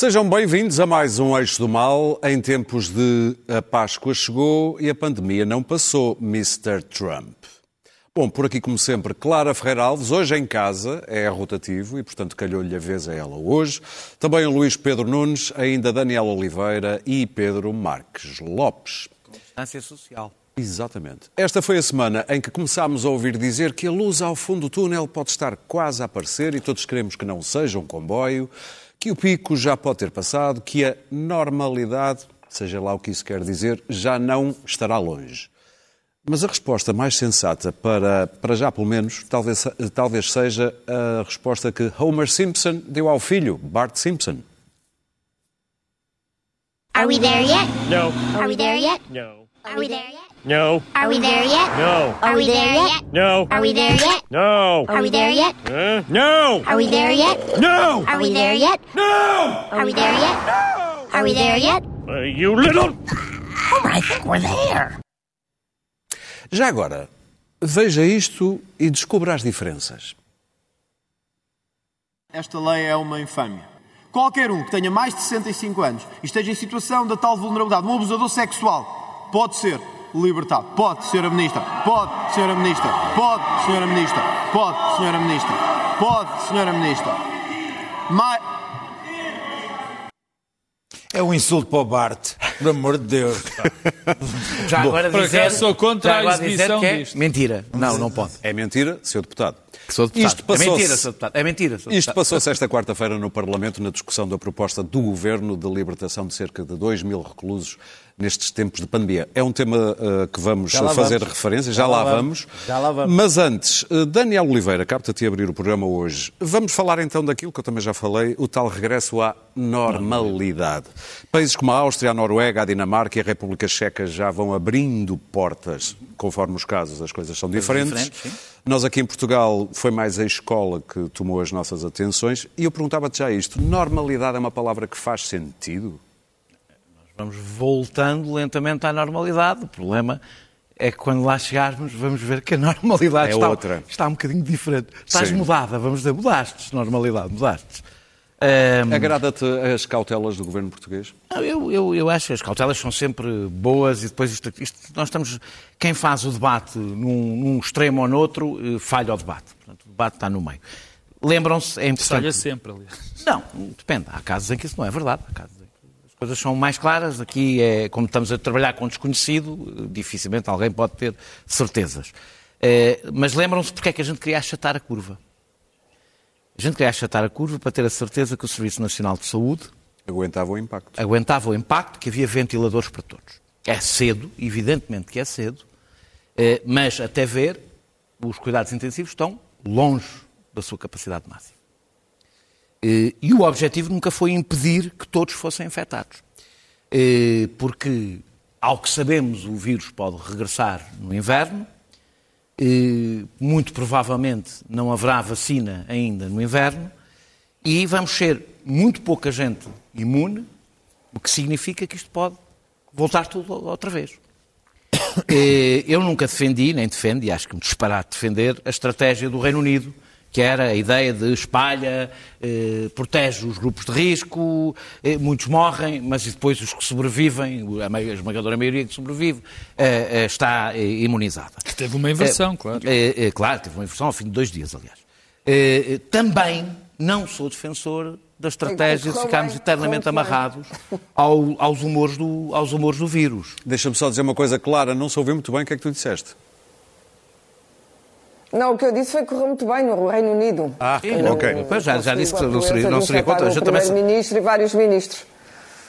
Sejam bem-vindos a mais um Eixo do Mal. Em tempos de a Páscoa chegou e a pandemia não passou, Mr. Trump. Bom, por aqui, como sempre, Clara Ferreira Alves, hoje em casa, é rotativo e, portanto, calhou-lhe a vez a ela hoje. Também o Luís Pedro Nunes, ainda Daniel Oliveira e Pedro Marques Lopes. Distância social. Exatamente. Esta foi a semana em que começámos a ouvir dizer que a luz ao fundo do túnel pode estar quase a aparecer e todos queremos que não seja um comboio, que o pico já pode ter passado, que a normalidade, seja lá o que isso quer dizer, já não estará longe. Mas a resposta mais sensata, para, para já pelo menos, talvez, talvez seja a resposta que Homer Simpson deu ao filho, Bart Simpson. Are we there yet? No. Are we there yet? No. Are we there yet? No. Are we there yet? No. Are we there yet? No. Are we there yet? No. Are we there yet? Uh, no. Are we there yet? No. Are we there yet? No. Are we there yet? Are we there yet? Uh, you little. I think we're there. Já agora, veja isto e descubra as diferenças. Esta lei é uma infâmia. Qualquer um que tenha mais de 65 anos e esteja em situação da tal vulnerabilidade, um abusador sexual, pode ser libertado. Pode, Sra. Ministra. Pode, Sra. Ministra. Pode, Sra. Ministra. Pode, Sra. Ministra. Pode, Sra. Ministra. Mais... É um insulto para o Bart, por amor de Deus. Já agora por dizer, sou contra já a agora exibição que é disto. mentira. Não, não pode. É mentira, Sr. Deputado. Sou deputado. Isto passou-se- É mentira, sou deputado. É mentira, sou Isto deputado. passou-se esta quarta-feira no Parlamento na discussão da proposta do Governo de libertação de cerca de 2 mil reclusos nestes tempos de pandemia. É um tema eh, que vamos fazer vamos. referência, já, Já lá lá vamos. vamos. Já lá vamos. Mas antes, eh, Daniel Oliveira, capta-te a abrir o programa hoje. Vamos falar então daquilo que eu também já falei, o tal regresso à normalidade. Países como a Áustria, a Noruega, a Dinamarca e a República Checa já vão abrindo portas, conforme os casos, as coisas são diferentes. diferentes. Nós aqui em Portugal foi mais a escola que tomou as nossas atenções e eu perguntava-te já isto: normalidade é uma palavra que faz sentido? Vamos voltando lentamente à normalidade. O problema é que quando lá chegarmos vamos ver que a normalidade É está, outra. está um bocadinho diferente. Estás Sim. mudada, vamos dizer, mudaste, normalidade, mudaste. Ahm, Agrada-te as cautelas do governo português? Não, eu, eu, eu acho que as cautelas são sempre boas e depois isto, isto- nós estamos. Quem faz o debate num, num extremo ou no outro eh, falha o debate. Portanto, o debate está no meio. Lembram-se, é importante. Falha sempre, aliás. Não, depende. Há casos em que isso não é verdade. Há casos em que as coisas são mais claras. Aqui, é, como estamos a trabalhar com desconhecido, dificilmente alguém pode ter certezas. Eh, mas lembram-se porque é que a gente queria achatar a curva. A gente queria achatar a curva para ter a certeza que o Serviço Nacional de Saúde Aguentava o impacto. aguentava o impacto, que havia ventiladores para todos. É cedo, evidentemente que é cedo, eh, mas até ver, os cuidados intensivos estão longe da sua capacidade máxima. Eh, E o objetivo nunca foi impedir que todos fossem infectados. Eh, Porque, ao que sabemos, o vírus pode regressar no inverno, eh, muito provavelmente não haverá vacina ainda no inverno, e vamos ser muito pouca gente imune, o que significa que isto pode voltar tudo outra vez. Eu nunca defendi, nem defendo, e acho que me disparate defender, a estratégia do Reino Unido, que era a ideia de espalha, eh, protege os grupos de risco, eh, muitos morrem, mas depois os que sobrevivem, a ma- a esmagadora maioria que sobrevive, eh, eh, está eh, imunizada. Que teve uma inversão, claro. É, é, claro, teve uma inversão ao fim de dois dias, aliás. Também não sou defensor da estratégia de ficarmos eternamente amarrados ao- aos, humores do, aos humores do vírus. Deixa-me só dizer uma coisa clara, não se ouviu muito bem o que é que tu disseste. Não, o que eu disse foi que correu muito bem no Reino Unido. Ah, não, ok. Pois já, já disse que não seria, não seria contra. A infectar gente o também, primeiro-ministro e vários ministros.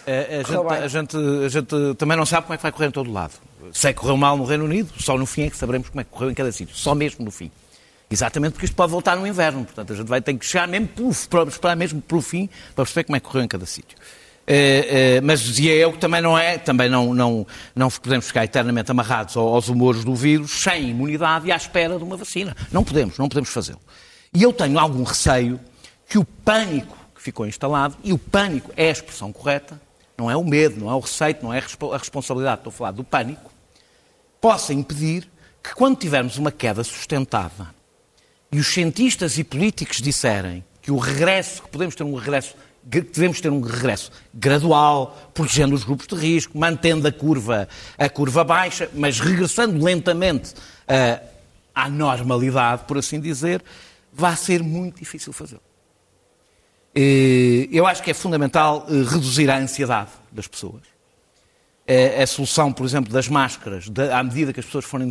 a, a gente, a gente- a gente também não sabe como é que vai correr em todo lado. Sei que correu mal no Reino Unido, só no fim é que saberemos como é que correu em cada sítio. Só mesmo no fim. Exatamente porque isto pode voltar no inverno. Portanto, a gente vai ter que chegar mesmo para esperar mesmo pelo fim para perceber como é que correu em cada sítio. Eh, eh, mas dizia eu que também não é, também não, não, não podemos ficar eternamente amarrados ao- aos humores do vírus, sem imunidade e à espera de uma vacina. Não podemos, não podemos fazê-lo. E eu tenho algum receio que o pânico que ficou instalado, e o pânico é a expressão correta, não é o medo, não é o receio, não é a respo- a responsabilidade, estou a falar do pânico, possa impedir que quando tivermos uma queda sustentada e os cientistas e políticos disserem que o regresso, que podemos ter um regresso devemos ter um regresso gradual, protegendo os grupos de risco, mantendo a curva, a curva baixa, mas regressando lentamente ah, à normalidade, por assim dizer, vai ser muito difícil fazê-lo. Eh, Eu acho que é fundamental eh, reduzir a ansiedade das pessoas. Eh, A solução, por exemplo, das máscaras, da- à medida que as pessoas forem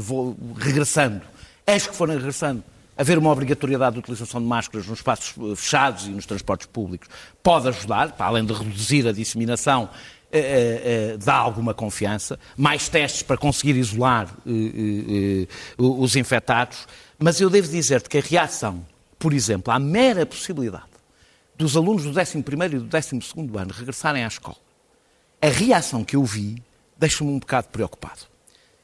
regressando, as que forem regressando, haver uma obrigatoriedade de utilização de máscaras nos espaços eh, fechados e nos transportes públicos pode ajudar, para além de reduzir a disseminação, eh, eh, eh, dá alguma confiança. Mais testes para conseguir isolar eh, eh, os infectados. Mas eu devo dizer-te que a reação, por exemplo, à mera possibilidade dos alunos do 11º e do 12º ano regressarem à escola, a reação que eu vi deixa-me um bocado preocupado.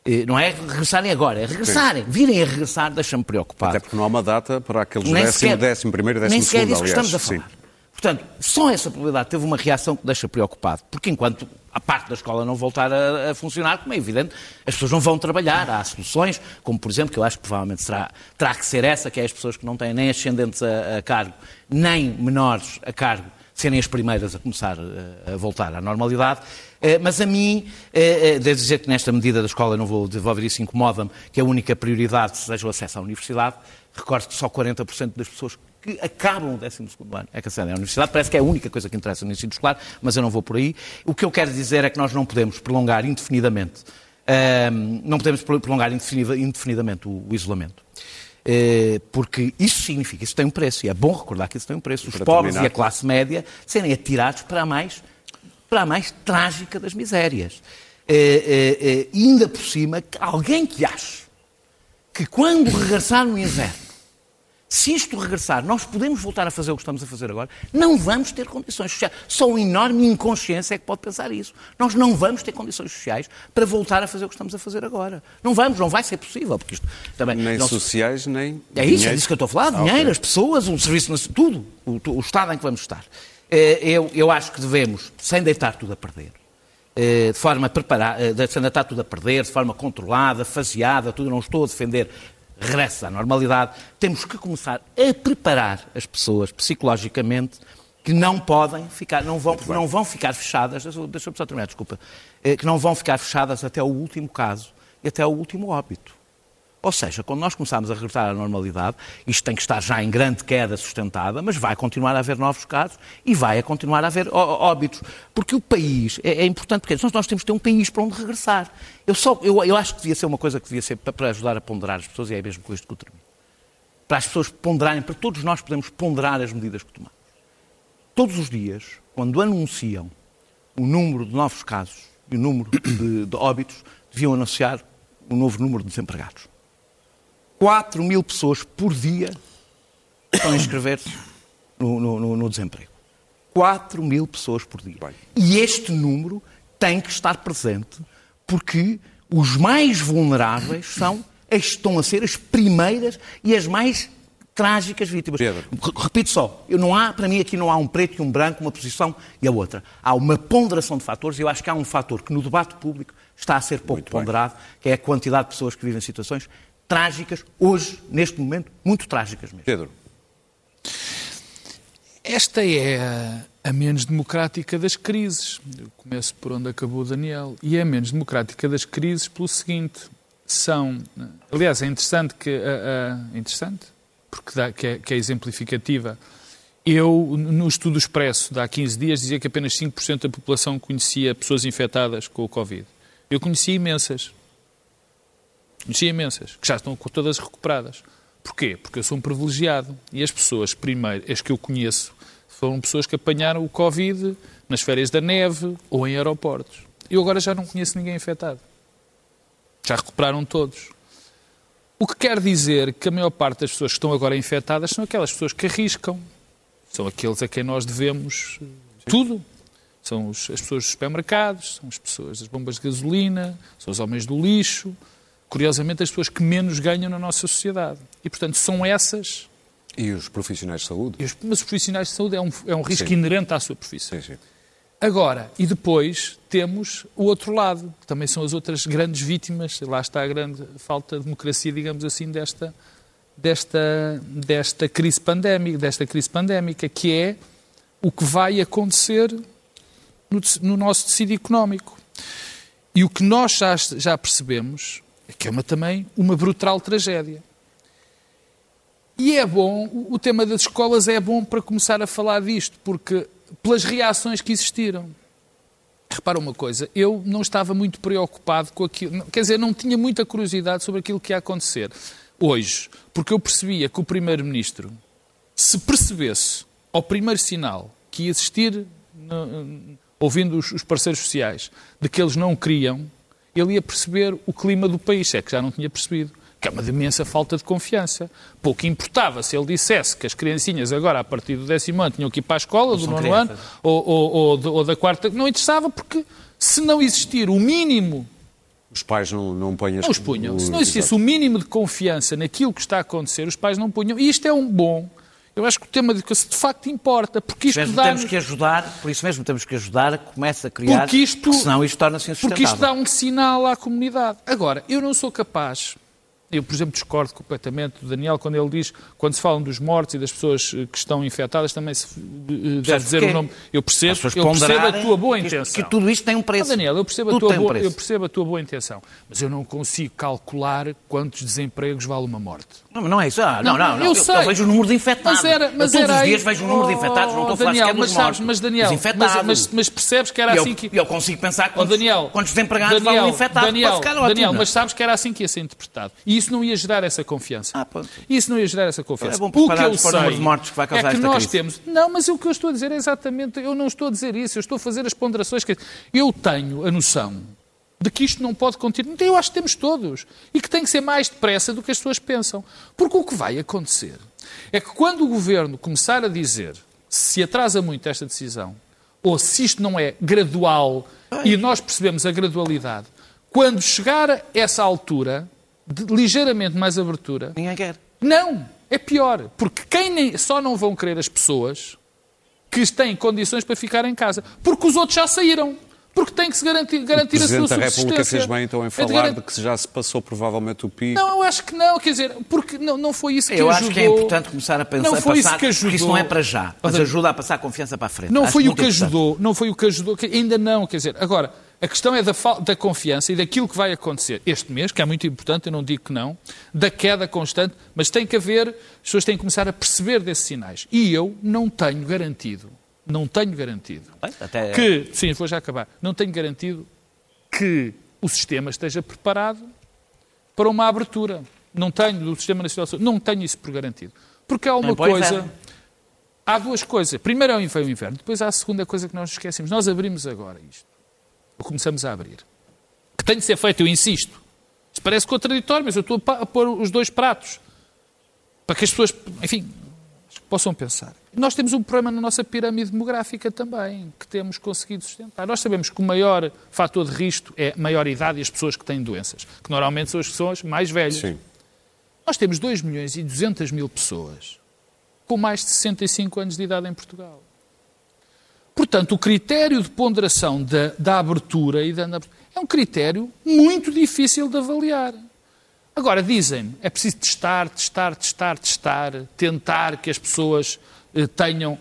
Eh, Não é regressarem agora, é regressarem. Virem a regressar deixa-me preocupado. Até porque não há uma data para aqueles Nem décimo, sequer- décimo primeiro e décimo Nem sequer é segundo, disso que estamos a Sim. falar. Portanto, só essa probabilidade teve uma reação que deixa preocupado. Porque enquanto a parte da escola não voltar a, a funcionar, como é evidente, as pessoas não vão trabalhar. Há soluções, como por exemplo, que eu acho que provavelmente será, terá que ser essa, que é as pessoas que não têm nem ascendentes a, a cargo, nem menores a cargo, serem as primeiras a começar eh, a voltar à normalidade. Eh, Mas a mim, eh, eh, devo dizer que nesta medida da escola, não vou desenvolver isso, incomoda-me, que a única prioridade seja o acesso à universidade. Recordo que só 40% das pessoas que acabam o 12 ano é que acedem à universidade. Parece que é a única coisa que interessa no ensino escolar, mas eu não vou por aí. O que eu quero dizer é que nós não podemos prolongar indefinidamente, ahm, não podemos prolongar indefinida- indefinidamente o, o isolamento. Porque isso significa, isso tem um preço, e é bom recordar que isso tem um preço. Os pobres terminar. e a classe média serem atirados para mais, para a mais trágica das misérias. Eh, eh, e ainda por cima, alguém que ache que quando regressar no inverno, se isto regressar, nós podemos voltar a fazer o que estamos a fazer agora, não vamos ter condições sociais. Só uma enorme inconsciência é que pode pensar isso. Nós não vamos ter condições sociais para voltar a fazer o que estamos a fazer agora. Não vamos, não vai ser possível, porque isto também Nem se- sociais, nem. é isso, é dinheiro. disso que eu estou a falar. Ah, Dinheiro, ok. as pessoas, um serviço, tudo. O, o estado em que vamos estar. Eh, Eu, eu acho que devemos, sem deitar tudo a perder, eh, de forma preparada, sem deitar tudo a perder, de forma controlada, faseada, tudo, não estou a defender regresso à normalidade, temos que começar a preparar as pessoas psicologicamente que não podem ficar, não vão, não vão ficar fechadas, deixa- deixa-me só terminar, desculpa, eh, que não vão ficar fechadas até o último caso e até o último óbito. Ou seja, quando nós começarmos a regressar à normalidade, isto tem que estar já em grande queda sustentada, mas vai continuar a haver novos casos e vai a continuar a haver óbitos. Porque o país é, é importante, porque nós, temos que ter um país para onde regressar. Eu, só, eu, eu acho que devia ser uma coisa que devia ser para, ajudar a ponderar as pessoas, e é mesmo com isto que eu termino. Para as pessoas ponderarem, para todos nós podemos ponderar as medidas que tomamos. Todos os dias, quando anunciam o número de novos casos e o número de, de óbitos, deviam anunciar o novo número de desempregados. 4 mil pessoas por dia estão a inscrever-se no, no- no- desemprego. 4 mil pessoas por dia. Bem. E este número tem que estar presente porque os mais vulneráveis são, as- estão a ser as primeiras e as mais trágicas vítimas. Pedro. Re- Repito só, eu não há, para mim aqui não há um preto e um branco, uma posição e a outra. Há uma ponderação de fatores e eu acho que há um fator que no debate público está a ser pouco Muito bem. ponderado, que é a quantidade de pessoas que vivem situações trágicas, hoje, neste momento, muito trágicas mesmo. Pedro, Esta é a, menos democrática das crises. Eu começo por onde acabou o Daniel. E é a menos democrática das crises pelo seguinte: são. Aliás, é interessante que. a- a- interessante, porque dá, que, é, que é exemplificativa. Eu, no estudo expresso de há 15 dias, dizia que apenas 5% da população conhecia pessoas infectadas com o Covid. Eu conhecia imensas. Conhecia imensas, que já estão todas recuperadas. Porquê? Porque eu sou um privilegiado. E as pessoas, primeiro, as que eu conheço, foram pessoas que apanharam o Covid nas férias da neve ou em aeroportos. Eu agora já não conheço ninguém infectado. Já recuperaram todos. O que quer dizer que a maior parte das pessoas que estão agora infectadas são aquelas pessoas que arriscam. São aqueles a quem nós devemos tudo. São os- as pessoas dos supermercados, são as pessoas das bombas de gasolina, são os homens do lixo. Curiosamente, as pessoas que menos ganham na nossa sociedade. E, portanto, são essas. e os profissionais de saúde? os- Mas os profissionais de saúde é um, é um risco Sim. inerente à sua profissão. Sim, sim. Agora, e depois temos o outro lado, que também são as outras grandes vítimas, lá está a grande falta de democracia, digamos assim, desta, desta, desta crise pandémica, desta crise pandémica, que é o que vai acontecer no, no nosso tecido económico. E o que nós já, já percebemos que é uma, também uma brutal tragédia. E é bom, o- tema das escolas é bom para começar a falar disto, porque pelas reações que existiram. Repara uma coisa, eu não estava muito preocupado com aquilo, quer dizer, não tinha muita curiosidade sobre aquilo que ia acontecer hoje, porque eu percebia que o Primeiro-Ministro, se percebesse ao primeiro sinal que ia existir, ouvindo os parceiros sociais, de que eles não queriam, ele ia perceber o clima do país, é que já não tinha percebido. Que é uma imensa falta de confiança. Pouco importava se ele dissesse que as criancinhas agora, a partir do décimo ano, tinham que ir para a escola, do nono ano, crianças. ou, ou- ou de- ou da quarta. Não interessava porque, se não existir o mínimo Os pais não, não põem as... não os punham. o- Se não existisse o mínimo de confiança naquilo que está a acontecer, os pais não punham. E isto é um bom. Eu acho que o tema de educação de facto importa, porque isto dá temos que ajudar, por isso mesmo temos que ajudar, começa a criar, Porque isto- porque senão isto torna-se porque isto dá insustentável. um sinal à comunidade. Agora, eu não sou capaz. Eu, por exemplo, discordo completamente do Daniel quando ele diz, quando se falam dos mortos e das pessoas eh, que estão infectadas, também se eh, deve dizer o nome. Eu percebo, eu percebo a tua boa que intenção. Que tudo isto tem um Ah, preço. Daniel, eu percebo, a tua um boa, preço. eu percebo a tua boa intenção, mas eu não consigo calcular quantos desempregos vale uma morte. Não, mas não é isso. Ah, não, não, não. eu Eu, sei. eu vejo o número de infectados. Mas era, mas eu todos era os aí- dias vejo o número de infectados, não estou a falar Daniel, mas sabes, mas Daniel, mas, mas- mas percebes que era eu, assim que... eu consigo pensar Oh, quantos, Daniel, quantos desempregados Daniel, Daniel, para ficar ótimo. Daniel, não é? mas sabes que era assim que ia ser interpretado. E isso não ia gerar essa confiança. Ah. Isso não ia gerar essa confiança. É bom o que eu o sei de mortes que vai causar é que nós crise. temos... Não, mas o que eu estou a dizer é exatamente... Eu não estou a dizer isso. Eu estou a fazer as ponderações que... Eu tenho a noção de que isto não pode continuar. Então, Eu acho que temos todos. E que tem que ser mais depressa do que as pessoas pensam. Porque o que vai acontecer é que quando o governo começar a dizer se atrasa muito esta decisão, ou se isto não é gradual e nós percebemos a gradualidade, quando chegar a essa altura, de ligeiramente mais abertura, Ninguém quer. não, é pior. Porque quem nem, só não vão querer as pessoas que têm condições para ficar em casa. Porque os outros já saíram. Porque tem que se garantir, garantir a sua Presidente da subsistência. República fez bem então em É de falar garan- de que já se passou provavelmente o pico. Não, eu acho que não. Quer dizer, porque não, não foi isso que Eu ajudou. acho que é importante começar a pensar, Não foi a passar, isso que ajudou. porque isso não é para já, mas Olha, ajuda a passar a confiança para a frente. Não Acho foi o que ajudou, não foi o que ajudou, que ainda não, quer dizer, agora, a questão é da, da confiança e daquilo que vai acontecer este mês, que é muito importante, eu não digo que não, da queda constante, mas tem que haver, as pessoas têm que começar a perceber desses sinais. E eu não tenho garantido, não tenho garantido, até- que, sim, vou já acabar, não tenho garantido que o sistema esteja preparado para uma abertura. Não tenho, do Sistema Nacional de Saúde, não tenho isso por garantido. Porque há uma Nem para o coisa... Há duas coisas. Primeiro é o inverno, inverno. Depois há a segunda coisa que nós esquecemos. Nós abrimos agora isto. Ou começamos a abrir. Que tem de ser feito, eu insisto. Isso parece contraditório, mas eu estou a pôr os dois pratos. Para que as pessoas, enfim, possam pensar. Nós temos um problema na nossa pirâmide demográfica também, que temos conseguido sustentar. Nós sabemos que o maior fator de risco é a maior idade e as pessoas que têm doenças, que normalmente são as pessoas mais velhas. Sim. Nós temos 2 milhões e 200 mil pessoas com mais de 65 anos de idade em Portugal. Portanto, o critério de ponderação da, da abertura e da, é um critério muito difícil de avaliar. Agora, dizem-me, é preciso testar, testar, testar, testar, tentar que as pessoas eh, tenham.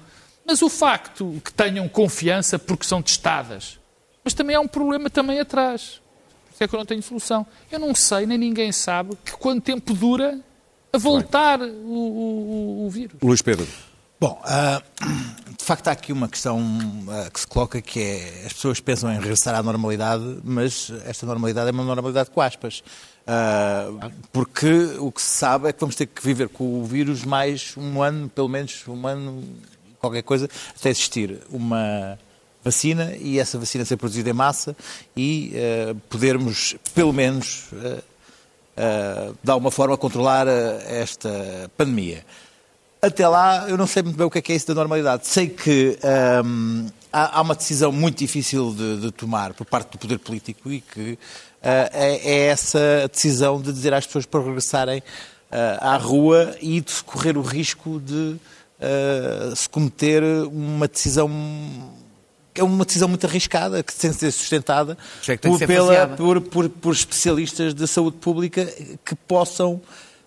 Mas o facto que tenham confiança porque são testadas. Mas também há um problema também atrás. Por isso é que eu não tenho solução. Eu não sei, nem ninguém sabe, que quanto tempo dura a voltar o, o- o- vírus. Luís Pedro. Bom, ah, de facto há aqui uma questão ah, que se coloca que é as pessoas pensam em regressar à normalidade, mas esta normalidade é uma normalidade com aspas. Ah, porque o que se sabe é que vamos ter que viver com o vírus mais um ano, pelo menos um ano, qualquer coisa, até existir uma vacina e essa vacina ser produzida em massa e ah, podermos, pelo menos, ah, ah, de alguma forma, controlar ah, esta pandemia. Até lá, eu não sei muito bem o que é, que é isso da normalidade. Sei que hum, há, há uma decisão muito difícil de, de tomar por parte do poder político e que é, é essa decisão de dizer às pessoas para regressarem ah, à rua e de correr o risco de ah, se cometer uma decisão é uma decisão muito arriscada, que tem de ser sustentada é que por, pela- por, por- por especialistas de saúde pública que possam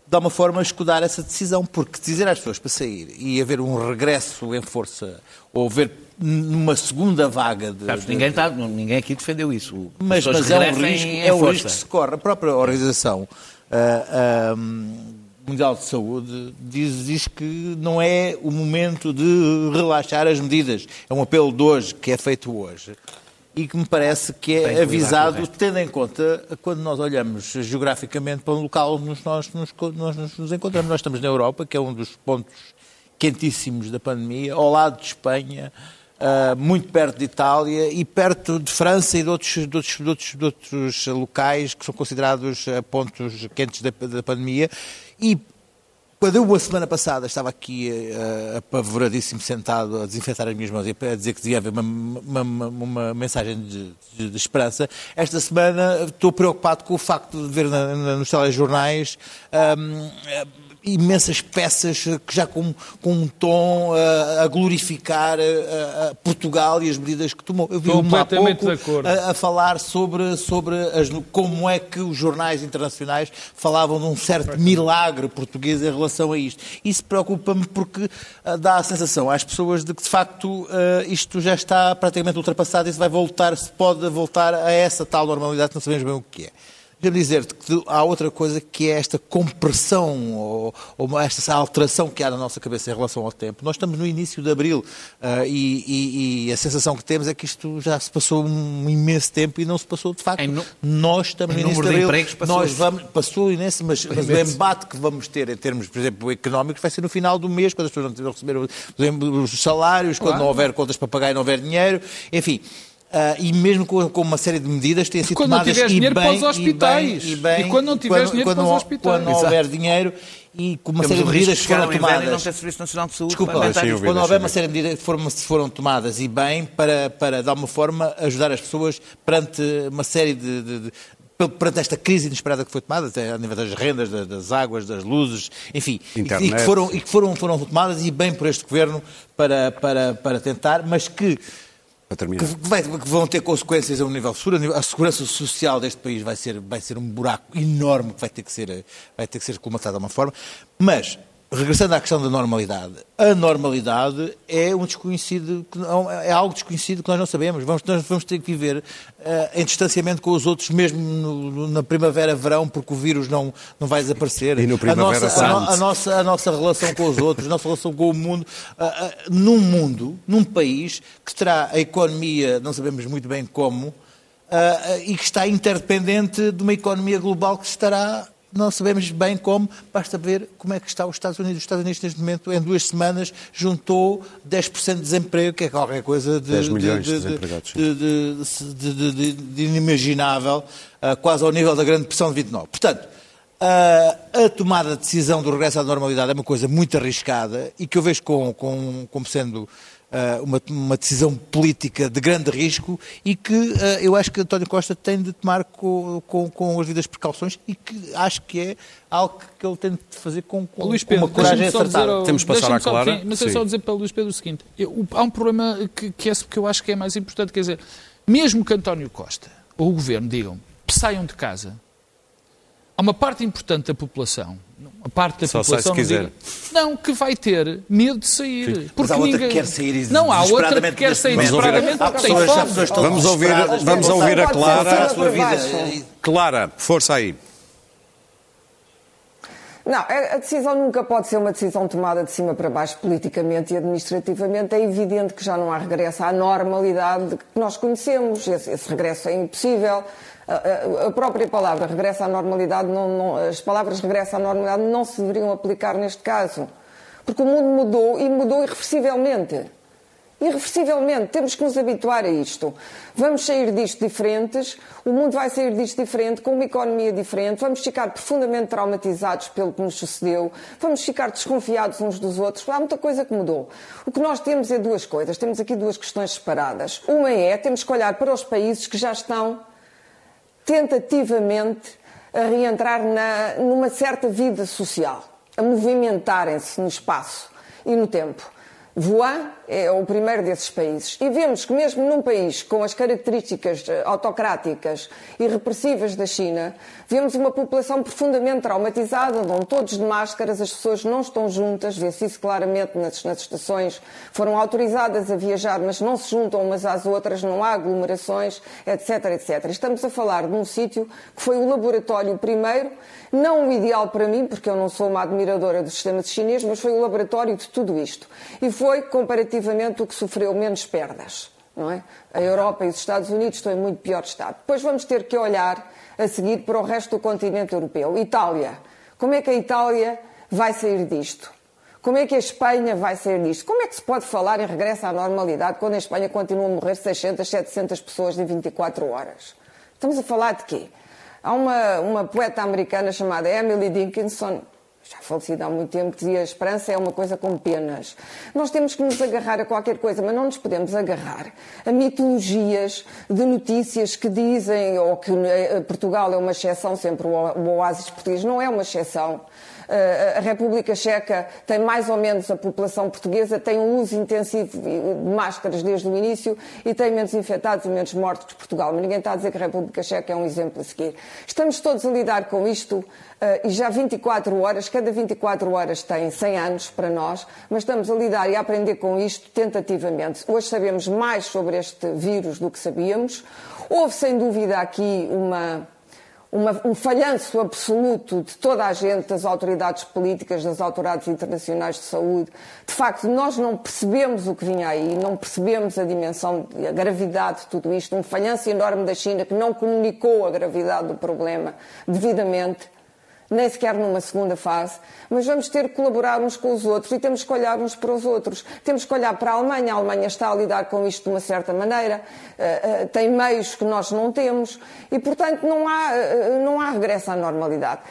de alguma forma, escudar essa decisão, porque dizer às pessoas para sair e haver um regresso em força, ou haver numa segunda vaga de. Sabes, ninguém, tá, ninguém aqui defendeu isso. Mas, mas é um risco, é um risco que se corre. A própria Organização ah, Mundial de Saúde diz, diz que não é o momento de relaxar as medidas. É um apelo de hoje, que é feito hoje. E que me parece que que é o avisado, tendo em conta, quando nós olhamos geograficamente para o local onde nós nos, nós nos encontramos. Nós estamos na Europa, que é um dos pontos quentíssimos da pandemia, ao lado de Espanha, ah, muito perto de Itália e perto de França e de outros, de outros, de outros, de outros locais que são considerados ah, pontos quentes da, da pandemia. E quando eu, a semana passada, estava aqui eh, apavoradíssimo, sentado a desinfetar as minhas mãos e a dizer que devia haver uma, uma, uma- uma mensagem de, de- de esperança, esta semana estou preocupado com o facto de ver na- na- nos telejornais ahm, eh, imensas peças eh, que já com, com um tom eh, a glorificar eh, Portugal e as medidas que tomou. Eu vi uma há pouco a, a falar sobre, sobre as- como é que os jornais internacionais falavam de um certo milagre português em relação a isto. Isso preocupa-me porque dá a sensação às pessoas de que, de facto, isto já está praticamente ultrapassado e se vai voltar, se pode voltar a essa tal normalidade que não sabemos bem o que é. Deixa-me dizer-te que há outra coisa que é esta compressão ou, ou esta alteração que há na nossa cabeça em relação ao tempo. Nós estamos no início de abril ah, e, e- e a sensação que temos é que isto já se passou um imenso tempo e não se passou de facto. Nu- Nós estamos no início de abril. empregos passou Nós vamos, passou imenso, mas, mas o embate que vamos ter em termos, por exemplo, económicos vai ser no final do mês, quando as pessoas não receber os salários, quando não houver contas para pagar e não houver dinheiro, enfim. Ah, e mesmo com, com uma série de medidas têm sido Quando não tomadas tiveres e dinheiro bem, para os e bem- hospitais. E, bem, E quando não tiveres quando- dinheiro quando para os não- hospitais. Quando não houver dinheiro e com uma Temos série de medidas que foram não tomadas. ter Serviço Nacional de Saúde. Desculpa, para ouvir. quando houver uma série de medidas que foram, foram tomadas e bem para, para, de alguma forma, ajudar as pessoas perante uma série de, de- de- perante esta crise inesperada que foi tomada, até a nível das rendas, da- das águas, das luzes, enfim, e que- e Internet. que, foram, e que foram, foram tomadas e bem por este governo para, para, para tentar, mas que Para que, vai- que vão ter consequências a um nível seguro. A segurança social deste país vai ser, vai ser um buraco enorme que vai ter que ser, vai ter que ser colmatado de uma forma. Mas, regressando à questão da normalidade, a normalidade é um desconhecido, que não- é algo desconhecido que nós não sabemos. Vamos, nós vamos ter que viver eh, em distanciamento com os outros, mesmo no- na primavera, verão, porque o vírus não, não vai desaparecer. E no a nossa, a, no- a nossa, a nossa relação com os outros, a nossa relação com o mundo, ah, ah, num mundo, num país que terá a economia, não sabemos muito bem como, e que está interdependente de uma economia global que estará, não sabemos bem como, basta ver como é que está os Estados Unidos. Os Estados Unidos, neste momento, em duas semanas, juntou 10% de desemprego, que é qualquer coisa de, 10 milhões de de- desempregados, de, de, inimaginável, ah, quase ao nível da Grande Depressão de 29. Portanto, ah, a tomada de decisão do regresso à normalidade é uma coisa muito arriscada e que eu vejo com, com- como sendo uma, uma decisão política de grande risco e que ah, eu acho que António Costa tem de tomar com, com, com as devidas precauções e que acho que é algo que ele tem de fazer com, com, Luís com Pedro, uma coragem só acertada. ao- Temos de passar à só- Clara. sim, Mas é só dizer para o Luís Pedro o seguinte: eu- o- há um problema que, que, é, que eu acho que é mais importante, quer dizer, mesmo que António Costa ou o Governo digam saiam de casa, há uma parte importante da população, uma parte da Só sai população se não, quiser. diga- não, que vai ter medo de sair. Porque há outra ninguém... que quer sair Não, há outra que quer sair desesperadamente Há porque tem pessoas- há fome. pessoas que estão Vamos ouvir, vamos ouvir a Clara. a. Clara, força aí. Não, a a decisão nunca pode ser uma decisão tomada de cima para baixo, politicamente e administrativamente. É evidente que já não há regresso à normalidade que nós conhecemos. Esse, esse regresso é impossível. A, própria palavra regresso à normalidade, não- não- as palavras regresso à normalidade não se deveriam aplicar neste caso. Porque o mundo mudou e mudou irreversivelmente. Irreversivelmente, temos que nos habituar a isto. Vamos sair disto diferentes, o mundo vai sair disto diferente, com uma economia diferente, vamos ficar profundamente traumatizados pelo que nos sucedeu, vamos ficar desconfiados uns dos outros. Há muita coisa que mudou. O que nós temos é duas coisas, temos aqui duas questões separadas. Uma é, temos que olhar para os países que já estão tentativamente a reentrar na, numa certa vida social, a movimentarem-se no espaço e no tempo. Wuhan é o primeiro desses países. E vemos que mesmo num país com as características eh, autocráticas e repressivas da China, vemos uma população profundamente traumatizada, onde todos de máscaras, as pessoas não estão juntas, vê-se isso claramente nas, nas estações, foram autorizadas a viajar, mas não se juntam umas às outras, não há aglomerações, etc, etc. Estamos a falar de um sítio que foi o laboratório primeiro, não o ideal para mim, porque eu não sou uma admiradora do sistema chinês, mas foi o laboratório de tudo isto. E foi comparativamente o que sofreu menos perdas. Não é? A Europa e os Estados Unidos estão em muito pior estado. Depois vamos ter que olhar a seguir para o resto do continente europeu. Itália. Como é que a Itália vai sair disto? Como é que a Espanha vai sair disto? Como é que se pode falar em regresso à normalidade quando a Espanha continua a morrer 600, 700 pessoas em 24 horas? Estamos a falar de quê? Há uma, uma poeta americana chamada Emily Dickinson, já falecida há muito tempo, que dizia a esperança é uma coisa com penas. Nós temos que nos agarrar a qualquer coisa, mas não nos podemos agarrar a mitologias de notícias que dizem ou que eh, Portugal é uma exceção, sempre o oásis português não é uma exceção. Eh, a República Checa tem mais ou menos a população portuguesa, tem um uso intensivo de máscaras desde o início e tem menos infectados e menos mortos que Portugal. Mas ninguém está a dizer que a República Checa é um exemplo a seguir. Estamos todos a lidar com isto Uh, e já 24 horas, cada 24 horas tem 100 anos para nós, mas estamos a lidar e a aprender com isto tentativamente. Hoje sabemos mais sobre este vírus do que sabíamos. Houve, sem dúvida, aqui uma uma, um falhanço absoluto de toda a gente, das autoridades políticas, das autoridades internacionais de saúde. De facto, nós não percebemos o que vinha aí, não percebemos a dimensão, a gravidade de tudo isto. Um falhanço enorme da China que não comunicou a gravidade do problema devidamente nem sequer numa segunda fase, mas vamos ter que colaborar uns com os outros e temos que olhar uns para os outros. Temos que olhar para a Alemanha, a Alemanha está a lidar com isto de uma certa maneira, uh, uh, tem meios que nós não temos e, portanto, não há, uh, não há regresso à normalidade.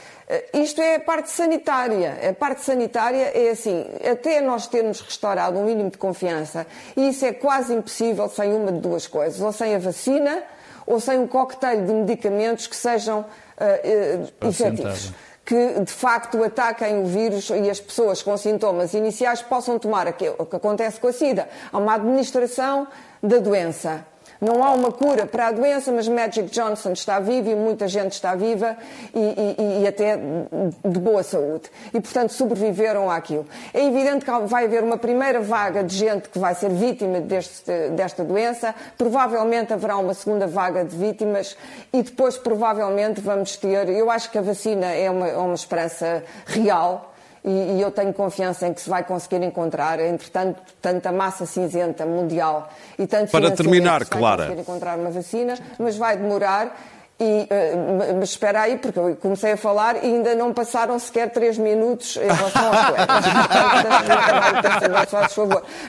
Isto é a parte sanitária. A parte sanitária é assim, até nós termos restaurado um mínimo de confiança, e isso é quase impossível sem uma de duas coisas, ou sem a vacina, ou sem um coquetel de medicamentos que sejam uh, efetivos que de facto ataquem o vírus e as pessoas com sintomas iniciais possam tomar aquilo que acontece com a SIDA. Há uma administração da doença. Não há uma cura para a doença, mas Magic Johnson está vivo e muita gente está viva e, e, e, até de boa saúde. E, portanto, sobreviveram àquilo. É evidente que vai haver uma primeira vaga de gente que vai ser vítima deste, desta doença, provavelmente haverá uma segunda vaga de vítimas e depois, provavelmente, vamos ter. Eu acho que a vacina é uma, é uma esperança real e, e, eu tenho confiança em que se vai conseguir encontrar, entretanto, tanta massa cinzenta mundial e tanto Para terminar, se vai Clara. conseguir encontrar uma vacina, mas vai demorar. E, uh, mas espera aí, porque eu comecei a falar e ainda não passaram sequer três minutos em relação aos colegas.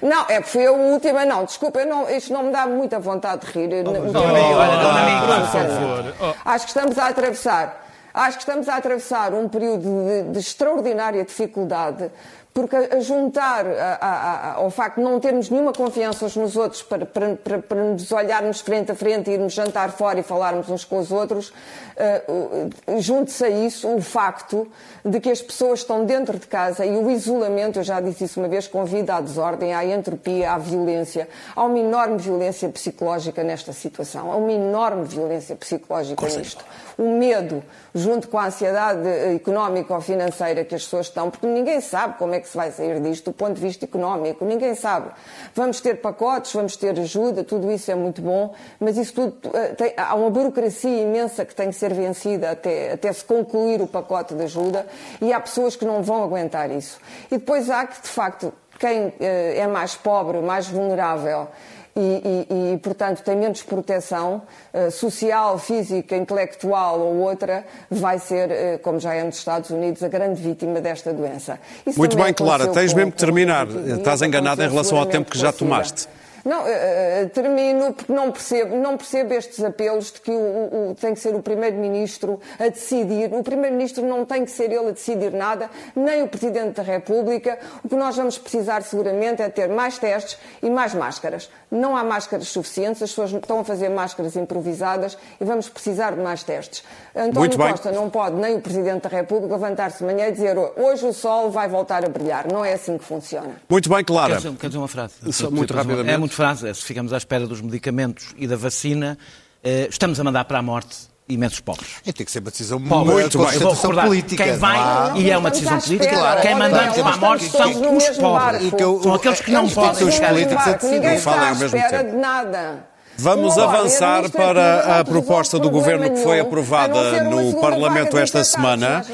Não, é que foi a última, não, desculpa, não, isto não me dá muita vontade de rir. Oh, não, olha, dona Amiga, por favor. Acho que estamos a atravessar Acho que estamos a atravessar um período de, de extraordinária dificuldade porque a juntar a, a, ao facto de não termos nenhuma confiança uns nos outros para, para, para, para nos olharmos frente a frente, irmos jantar fora e falarmos uns com os outros, uh, junte-se a isso o facto de que as pessoas estão dentro de casa e o isolamento, eu já disse isso uma vez, convida à desordem, à entropia, à violência. Há uma enorme violência psicológica nesta situação, há uma enorme violência psicológica nisto. O medo, junto com a ansiedade económica ou financeira que as pessoas estão, porque ninguém sabe como é que se vai sair disto do ponto de vista económico, ninguém sabe. Vamos ter pacotes, vamos ter ajuda, tudo isso é muito bom, mas isso tudo uh, tem, há uma burocracia imensa que tem que ser vencida até, até se concluir o pacote de ajuda e há pessoas que não vão aguentar isso. E depois há que, de facto, quem uh, é mais pobre, mais vulnerável, e, e, e, portanto, tem menos proteção uh, social, física, intelectual ou outra, vai ser, uh, como já é nos Estados Unidos, a grande vítima desta doença. Isso Muito bem, Clara, tens mesmo que terminar. Estás enganada em relação ao tempo que já tomaste. Não, eh, termino porque não percebo, não percebo estes apelos de que o, o- o- tem que ser o Primeiro-Ministro a decidir. O Primeiro-Ministro não tem que ser ele a decidir nada, nem o Presidente da República. O que nós vamos precisar seguramente é ter mais testes e mais máscaras. Não há máscaras suficientes, as pessoas estão a fazer máscaras improvisadas e vamos precisar de mais testes. António Muito bem. Costa não pode, nem o Presidente da República, levantar-se de manhã e dizer hoje o sol vai voltar a brilhar. Não é assim que funciona. Muito bem, Quer Clara. dizer, quer dizer uma frase? Só muito Uma- rapidamente. É muito frase. é, Se ficamos à espera dos medicamentos e da vacina, eh, estamos a mandar para a morte imensos pobres. E tem que ser uma decisão Pobres. muito recordar, política. quem vai, não há- e é uma Não decisão política, espera. quem mandamos para a morte são os pobres. E São aqueles que não podem mesmo políticos a barco. Ninguém decidirem. está Falem à ao mesmo tempo. de nada. Vamos Uma avançar administrativa para a proposta do Governo que foi aprovada no Parlamento esta semana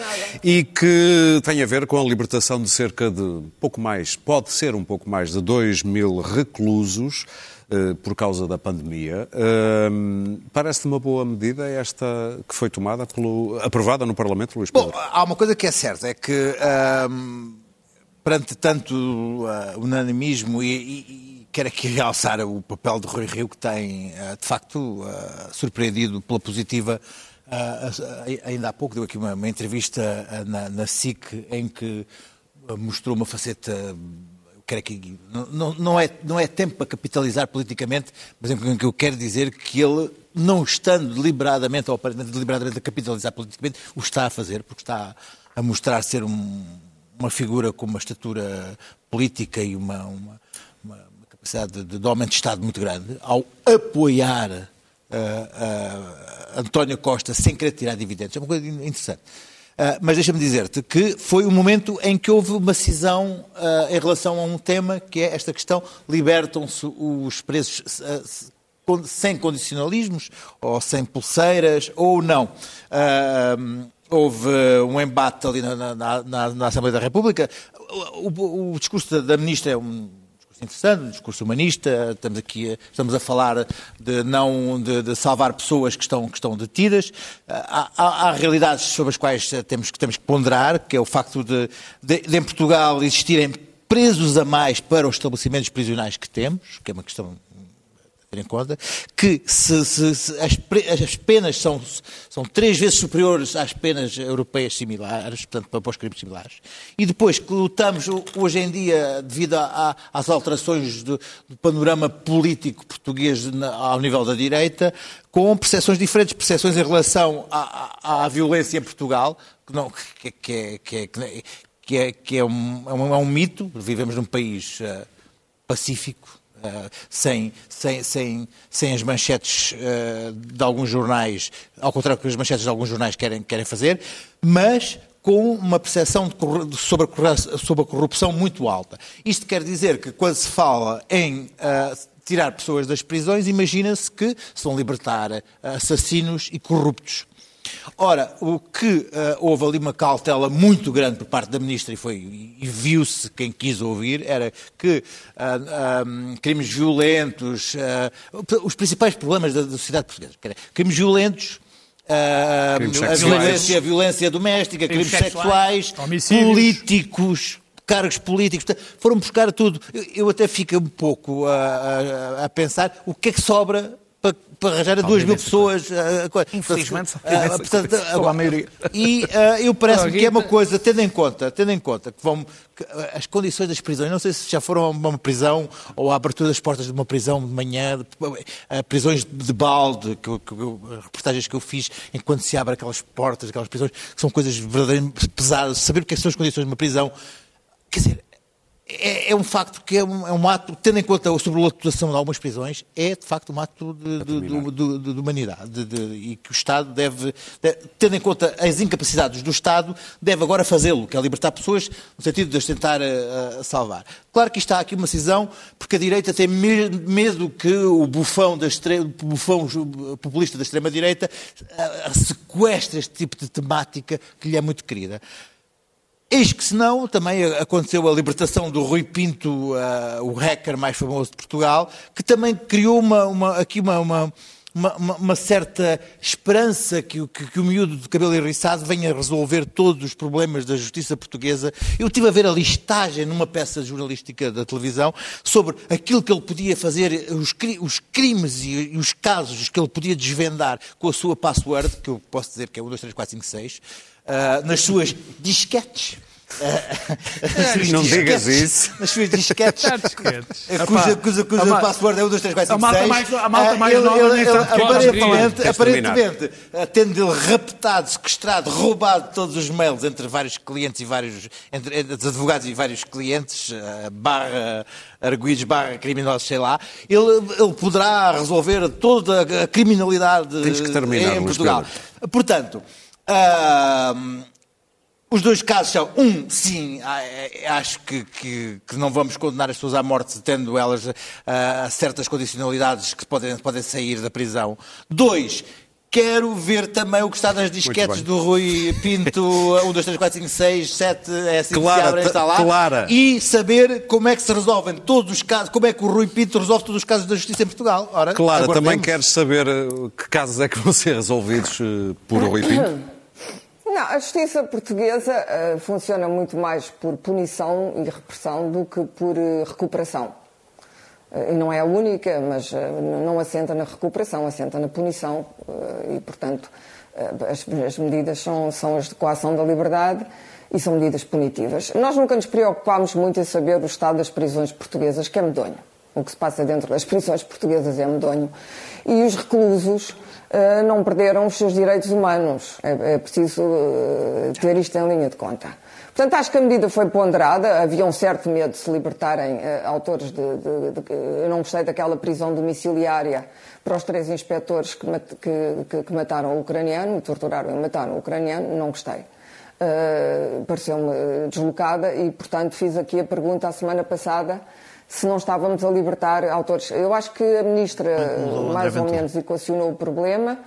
e que tem a ver com a libertação de cerca de pouco mais, pode ser um pouco mais de 2 mil reclusos eh, por causa da pandemia. Hum, Parece-te uma boa medida esta que foi tomada pelo, aprovada no Parlamento, Luís Bom, Pedro? há uma coisa que é certa, é que ahm, perante tanto ah, unanimismo e, e quero aqui realçar o papel de Rui Rio, que tem, ah, de facto, ah, surpreendido pela positiva. ah, ainda há pouco deu aqui uma, uma entrevista na, na SIC em que mostrou uma faceta quero aqui, não, não- é, não é tempo para capitalizar politicamente, mas em que eu quero dizer que ele, não estando deliberadamente ou aparentemente deliberadamente a capitalizar politicamente, o está a fazer, porque está a mostrar ser um- uma figura com uma estatura política e uma- uma capacidade de, de homem de Estado muito grande, ao apoiar ah, ah, António Costa sem querer tirar dividendos. É uma coisa interessante. Ah, mas deixa-me dizer-te que foi o momento em que houve uma cisão em relação a um tema que é esta questão: libertam-se os con- sem condicionalismos, ou sem pulseiras, ou não. Houve um embate ali na, na- na- na Assembleia da República. O, o- o discurso da, da ministra é um discurso interessante, um discurso humanista. Estamos aqui, estamos a falar de não de, de salvar pessoas que estão que estão detidas. Há, há- há realidades sobre as quais temos que temos que ponderar, que é o facto de, de- de em Portugal existirem presos a mais para os estabelecimentos prisionais que temos, que é uma questão ter em conta que se, se- se as, as penas são, são três vezes superiores às penas europeias similares, portanto, para, para os crimes similares, e depois que lutamos ho- hoje em dia, devido a- a- às alterações do, do panorama político português na- ao nível da direita, com percepções diferentes, percepções em relação à, à- à violência em Portugal, que, não, que, que é, que, é, que é- que é, que é um, é um- é um mito, vivemos num país eh, pacífico, Uh, sem, sem, sem, sem as manchetes uh, de alguns jornais, ao contrário que as manchetes de alguns jornais querem, querem fazer, mas com uma percepção de sobre, a sobre a corrupção muito alta. Isto quer dizer que quando se fala em uh, tirar pessoas das prisões, imagina-se que se vão libertar uh, assassinos e corruptos. Ora, o que eh, houve ali uma cautela muito grande por parte da ministra e foi e viu-se quem quis ouvir era que ah, crimes violentos, ah, os principais problemas da, da sociedade portuguesa, crimes violentos, Crimes a violência, a violência doméstica, crimes, Crimes sexuais, sexuais, políticos, cargos políticos, foram buscar tudo. Eu, eu até fico um pouco a, a- a pensar o que é que sobra para, arranjar a duas mil imensa pessoas. ah, coisa. Infelizmente, só Ah, portanto. Ou a maioria. E ah, eu parece-me que é uma coisa, tendo em conta, tendo em conta que vão ah, as condições das prisões, não sei se já foram a uma prisão ou a abertura das portas de uma prisão de manhã, ah, prisões de balde, que, eu- que eu- reportagens que eu fiz enquanto se abre aquelas portas, aquelas prisões, que são coisas verdadeiramente pesadas, saber o que é que são as condições de uma prisão. Quer dizer, é, é um facto que é um, é um ato, tendo em conta a sobrelotação de algumas prisões, é de facto um ato de, de, de- de- de- de humanidade de- de- e que o Estado deve, de- tendo em conta as incapacidades do Estado, deve agora fazê-lo, que é libertar pessoas no sentido de as tentar eh, eh, salvar. Claro que está aqui uma cisão, porque a direita tem me- medo que o bufão, da extre- o bufão populista da extrema-direita eh, sequestre este tipo de temática que lhe é muito querida. Eis que senão também aconteceu a libertação do Rui Pinto, ah, o hacker mais famoso de Portugal, que também criou uma, uma- aqui uma, uma, uma, uma- certa esperança que, que, que o miúdo de cabelo enriçado venha resolver todos os problemas da justiça portuguesa. Eu estive a ver a listagem numa peça jornalística da televisão sobre aquilo que ele podia fazer, os, os crimes e, e os casos que ele podia desvendar com a sua password, que eu posso dizer que é 1, 2, 3, 4, 5, 6, ah, nas suas disquetes. Nas suas Não digas disquetes- isso. Nas suas disquetes. Cuja, cuja, cuja a password é 1, 2, 3, 4, a 5, malta 6. mais- a malta mais Ah, ele- nova ele- nem ele sabe o que é aparentemente, aparentemente, tendo ele raptado, sequestrado, roubado todos os mails entre vários clientes e vários, entre, entre os advogados e vários clientes, ah, barra arguídos, barra criminosos, sei lá, ele, ele poderá resolver toda a criminalidade Tens que terminar, em Luís Portugal. Portanto, os dois casos são, um, sim, ah, é, acho que, que, que não vamos condenar as pessoas à morte tendo elas ah, certas condicionalidades que podem, podem sair da prisão. Dois, quero ver também o que está nas disquetes do Rui Pinto, 1, 2, 3, 4, 5, 6, 7, é assim que Clara, se abrem, está lá. Clara. E saber como é que se resolvem todos os casos, como é que o Rui Pinto resolve todos os casos da justiça em Portugal. Ora, Clara, também queres saber eh, que casos é que vão ser resolvidos eh, por Rui Pinto? Não, a justiça portuguesa eh, funciona muito mais por punição e repressão do que por eh, recuperação. E não é a única, mas não assenta na recuperação, assenta na punição e, portanto, as, as medidas são, são as de coação da liberdade e são medidas punitivas. Nós nunca nos preocupámos muito em saber o estado das prisões portuguesas, que é medonho. O que se passa dentro das prisões portuguesas é medonho. E os reclusos não perderam os seus direitos humanos. É, é preciso eh, ter isto em linha de conta. Portanto, acho que a medida foi ponderada. Havia um certo medo de se libertarem eh, autores de, de- de- Eu não gostei daquela prisão domiciliária para os três inspectores que, que- que- mataram o ucraniano, torturaram e mataram o ucraniano. Não gostei. Uh, pareceu-me deslocada e, portanto, fiz aqui a pergunta a semana passada se não estávamos a libertar autores. Eu acho que a Ministra mais ou menos equacionou o problema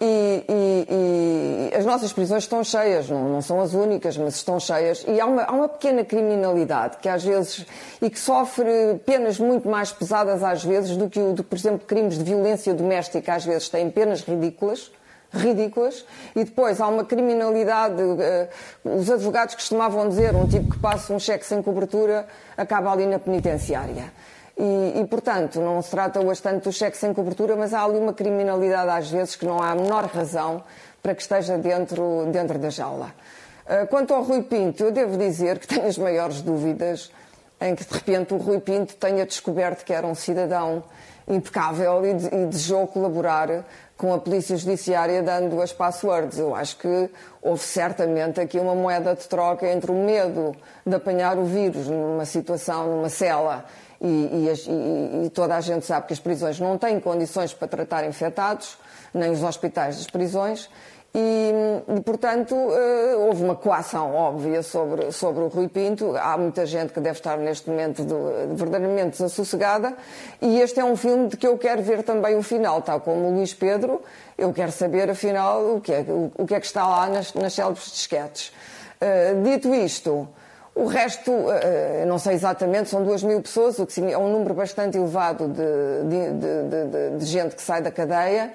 e, e- e as nossas prisões estão cheias, não, não são as únicas, mas estão cheias. E há uma, há uma pequena criminalidade que às vezes e que sofre penas muito mais pesadas às vezes do que, o, do, por exemplo, crimes de violência doméstica às vezes têm penas ridículas ridículas. E depois há uma criminalidade eh, os advogados costumavam dizer um tipo que passa um cheque sem cobertura acaba ali na penitenciária. E, e, portanto não se trata hoje tanto do cheque sem cobertura mas há ali uma criminalidade às vezes que não há a menor razão para que esteja dentro, dentro da jaula. Eh, quanto ao Rui Pinto eu devo dizer que tenho as maiores dúvidas em que de repente o Rui Pinto tenha descoberto que era um cidadão impecável e, de- e desejou colaborar com a Polícia Judiciária dando as passwords. Eu acho que houve certamente aqui uma moeda de troca entre o medo de apanhar o vírus numa situação, numa cela, e, e e toda a gente sabe que as prisões não têm condições para tratar infectados, nem os hospitais das prisões, e, portanto, eh, houve uma coação óbvia sobre, sobre o Rui Pinto. Há muita gente que deve estar neste momento do- verdadeiramente desassossegada. E este é um filme de que eu quero ver também o final, tal como o Luís Pedro. Eu quero saber, afinal, o que é, o, o que, é que está lá nas, nas célebres disquetes. Eh, dito isto, o resto, eh, não sei exatamente, são duas mil pessoas, o que é um número bastante elevado de, de- de- de- de- de gente que sai da cadeia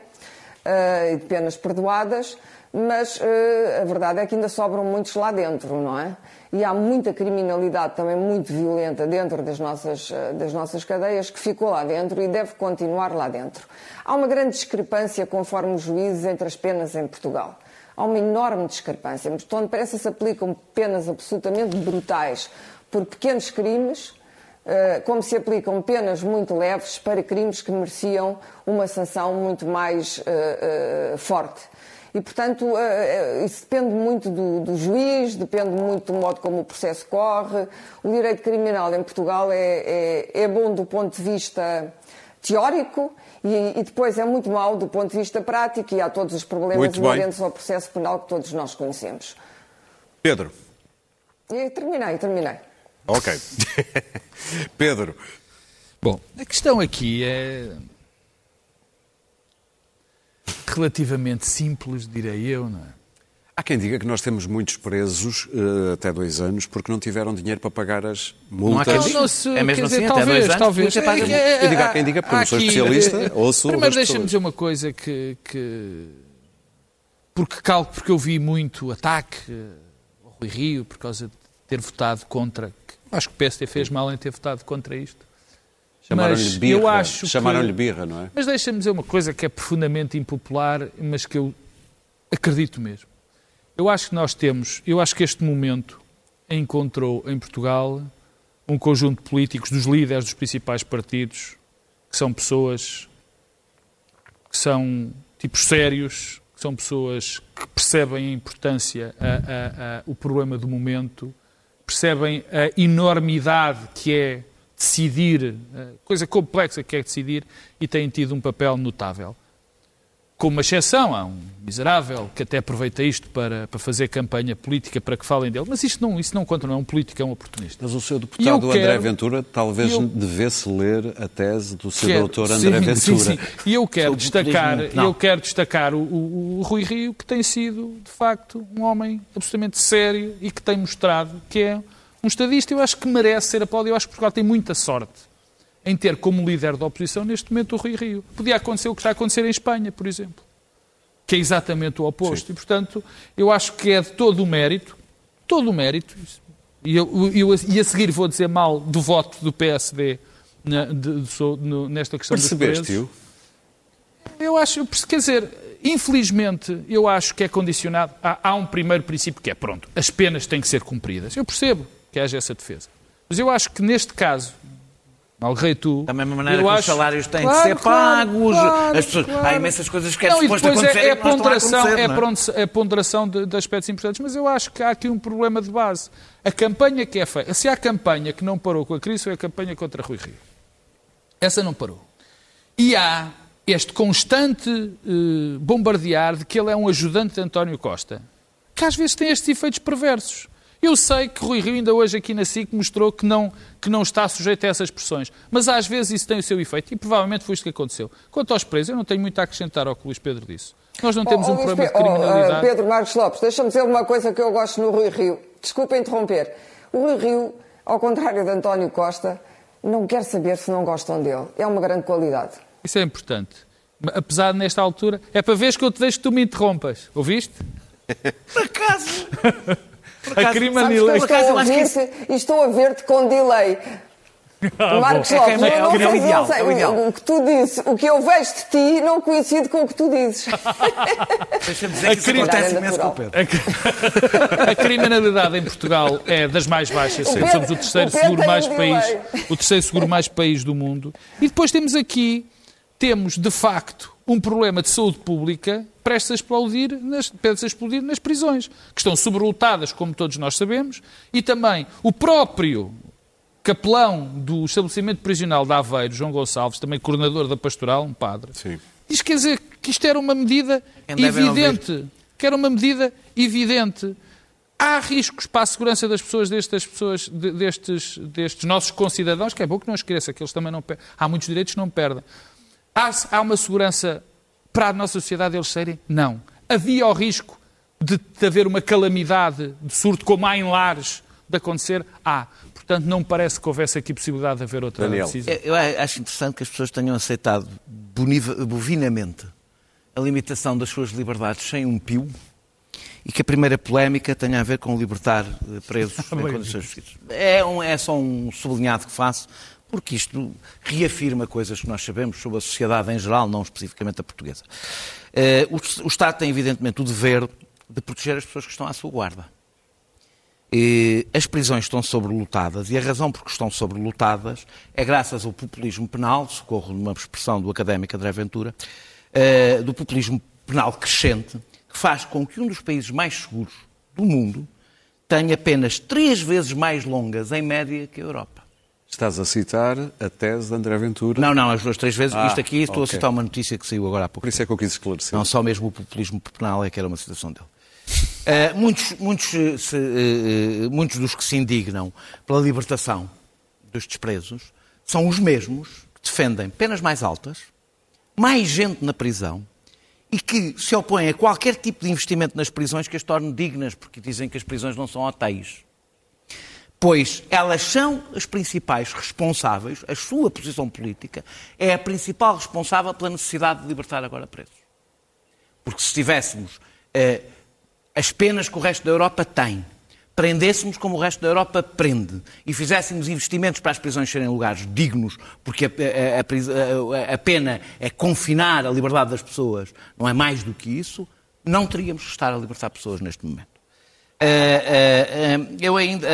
e de penas perdoadas, mas eh, a verdade é que ainda sobram muitos lá dentro, não é? E há muita criminalidade também muito violenta dentro das nossas, eh, das nossas cadeias que ficou lá dentro e deve continuar lá dentro. Há uma grande discrepância, conforme os juízes, entre as penas em Portugal. Há uma enorme discrepância. Onde parece que se aplicam penas absolutamente brutais por pequenos crimes, eh, como se aplicam penas muito leves para crimes que mereciam uma sanção muito mais eh, eh, forte. E, portanto, eh, eh, isso depende muito do, do juiz, depende muito do modo como o processo corre. O direito criminal em Portugal é, é, é bom do ponto de vista teórico e, e depois é muito mau do ponto de vista prático e há todos os problemas inerentes ao processo penal que todos nós conhecemos. Pedro. E terminei, terminei. Ok. Pedro. Bom, a questão aqui é relativamente simples, direi eu, não é? Há quem diga que nós temos muitos presos eh, até dois anos porque não tiveram dinheiro para pagar as multas. Não, não se, É mesmo quer dizer, assim, até talvez, dois anos, talvez. podia pagar É é- Eu digo há quem diga, porque eu não sou aqui- especialista, é- ouço Primeiro deixa-me dizer uma coisa que, que porque calco, porque eu vi muito ataque eh, ao Rui Rio por causa de ter votado contra. Acho que o PSD fez mal em ter votado contra isto. Chamaram-lhe birra. eu acho que- Chamaram-lhe birra, não é? Mas deixa-me dizer uma coisa que é profundamente impopular, mas que eu acredito mesmo. Eu acho que nós temos, eu acho que este momento encontrou em Portugal um conjunto de políticos, dos líderes dos principais partidos, que são pessoas que são tipos sérios, que são pessoas que percebem a importância, a- a- a- o problema do momento, percebem a enormidade que é decidir, a coisa complexa que é decidir, e têm tido um papel notável. Com uma exceção, há um miserável que até aproveita isto para, para fazer campanha política para que falem dele, mas isto não, isso não conta, não é um político, é um oportunista. Mas o seu deputado André quero- Ventura talvez eu- devesse ler a tese do seu Quero- doutor André sim, Ventura. sim, sim. E eu quero destacar, não. eu quero destacar o, o- o Rui Rio, que tem sido, de facto, um homem absolutamente sério e que tem mostrado que é um estadista. Eu acho que merece ser aplaudido. Eu acho que Portugal tem muita sorte em ter como líder da oposição, neste momento, o Rui Rio. Podia acontecer o que está a acontecer em Espanha, por exemplo, que é exatamente o oposto. E, portanto, eu acho que é de todo o mérito, todo o mérito, e eu, eu- e a seguir vou dizer mal do voto do PSD na- de- de- no- nesta questão dos presos. Percebeste-o? Eu acho, quer dizer, infelizmente, eu acho que é condicionado. Há um primeiro princípio que é, pronto, as penas têm que ser cumpridas. Eu percebo que haja essa defesa. Mas eu acho que neste caso, Malrei tu. Da mesma maneira eu que os acho- salários têm Claro, de ser claro, pagos, claro, as pessoas- há imensas coisas que é Não, suposto depois acontecer é, é a ponderação, é, não é? é ponderação de, de aspectos importantes, mas eu acho que há aqui um problema de base. A campanha que é feita, se há campanha que não parou com a crise, foi a campanha contra Rui Rio. Essa não parou. E há este constante eh, bombardear de que ele é um ajudante de António Costa, que às vezes tem estes efeitos perversos. Eu sei que Rui Rio ainda hoje aqui na SIC mostrou que não, que não está sujeito a essas pressões, mas às vezes isso tem o seu efeito e provavelmente foi isto que aconteceu. Quanto aos presos, eu não tenho muito a acrescentar ao que o Luís Pedro disse. Nós não temos Oh, um oh, Luís problema de Pe- oh, criminalidade. ah, Pedro Marcos Lopes, deixa-me dizer uma coisa que eu gosto no Rui Rio. Desculpa interromper. O Rui Rio, ao contrário de António Costa, não quer saber se não gostam dele. É uma grande qualidade. Isso é importante. Apesar de, nesta altura, é para veres que eu te deixo que tu me interrompas. Ouviste? Por acaso, A criminalidade. Acaso, Estou eu a acho que ouvir-te e estou a ver-te com delay. Marcos É que é Lopes, não é o sei, ideal, não sei, é o o, que tu dizes, o que eu vejo de ti não coincide com o que tu dizes. deixa-me dizer que isso querida- acontece É imenso com o. Pedro. A criminalidade em Portugal é das mais baixas. O. Pedro- Somos o terceiro o seguro mais um país, delay. o terceiro seguro mais país do mundo. E depois temos aqui, temos de facto um problema de saúde pública prestes a explodir nas, prestes a explodir nas prisões, que estão sobrelotadas, como todos nós sabemos, e também o próprio capelão do estabelecimento prisional de Aveiro, João Gonçalves, também coordenador da pastoral, um padre, Sim. diz quer dizer que isto era uma medida Quem devem evidente, que era uma medida evidente. Há riscos para a segurança das pessoas, destas pessoas, de- destes, destes nossos concidadãos, que é bom que não esqueça que eles também não perdem. Há muitos direitos que não perdem. Há, há uma segurança para a nossa sociedade eles serem? Não. Havia o risco de, de haver uma calamidade de surto, como há em lares, de acontecer? Há. Portanto, não parece que houvesse aqui possibilidade de haver outra Daniel. decisão. Eu acho interessante que as pessoas tenham aceitado bovinamente a limitação das suas liberdades sem um pio e que a primeira polémica tenha a ver com libertar eh, presos em condições justiças. É, um- é só um sublinhado que faço, porque isto reafirma coisas que nós sabemos sobre a sociedade em geral, não especificamente a portuguesa. Eh, o, Estado tem, evidentemente, o dever de proteger as pessoas que estão à sua guarda. Eh, as prisões estão sobrelotadas e a razão por que estão sobrelotadas é graças ao populismo penal, socorro numa expressão do académico André Ventura, eh, do populismo penal crescente, que faz com que um dos países mais seguros do mundo tenha penas três vezes mais longas, em média, que a Europa. Estás a citar a tese de André Ventura. Não, não, as duas, três vezes. Ah, Isto aqui, estou ok. a citar uma notícia que saiu agora há pouco. Por isso é que eu quis esclarecer. Não só mesmo o populismo penal é que era uma citação dele. Eh, muitos, muitos, eh, se, eh, muitos dos que se indignam pela libertação dos despresos são os mesmos que defendem penas mais altas, mais gente na prisão e que se opõem a qualquer tipo de investimento nas prisões que as torne dignas, porque dizem que as prisões não são hotéis. Pois elas são as principais responsáveis, a sua posição política é a principal responsável pela necessidade de libertar agora presos. Porque se tivéssemos eh, as penas que o resto da Europa tem, prendêssemos como o resto da Europa prende e fizéssemos investimentos para as prisões serem lugares dignos, porque a, a- a a pena é confinar a liberdade das pessoas, não é mais do que isso, não teríamos que estar a libertar pessoas neste momento. Ah, ah, ah, eu ainda.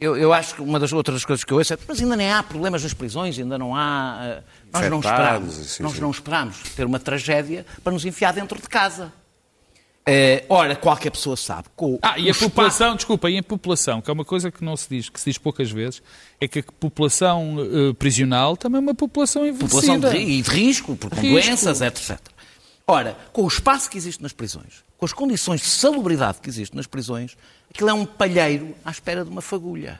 eu, eu acho que uma das outras coisas que eu ouço é mas ainda nem há problemas nas prisões, ainda não há. ah, nós não Infectados, esperamos. sim, nós sim. não esperamos ter uma tragédia para nos enfiar dentro de casa. Eh, ora, qualquer pessoa sabe. Com Ah, e a espaço- população, desculpa, e a população, que é uma coisa que não se diz, que se diz poucas vezes, é que a população eh, prisional também é uma população população de, envelhecida. e de risco, por, com Risco. doenças, etc. Ora, com o espaço que existe nas prisões, com as condições de salubridade que existe nas prisões, aquilo é um palheiro à espera de uma fagulha.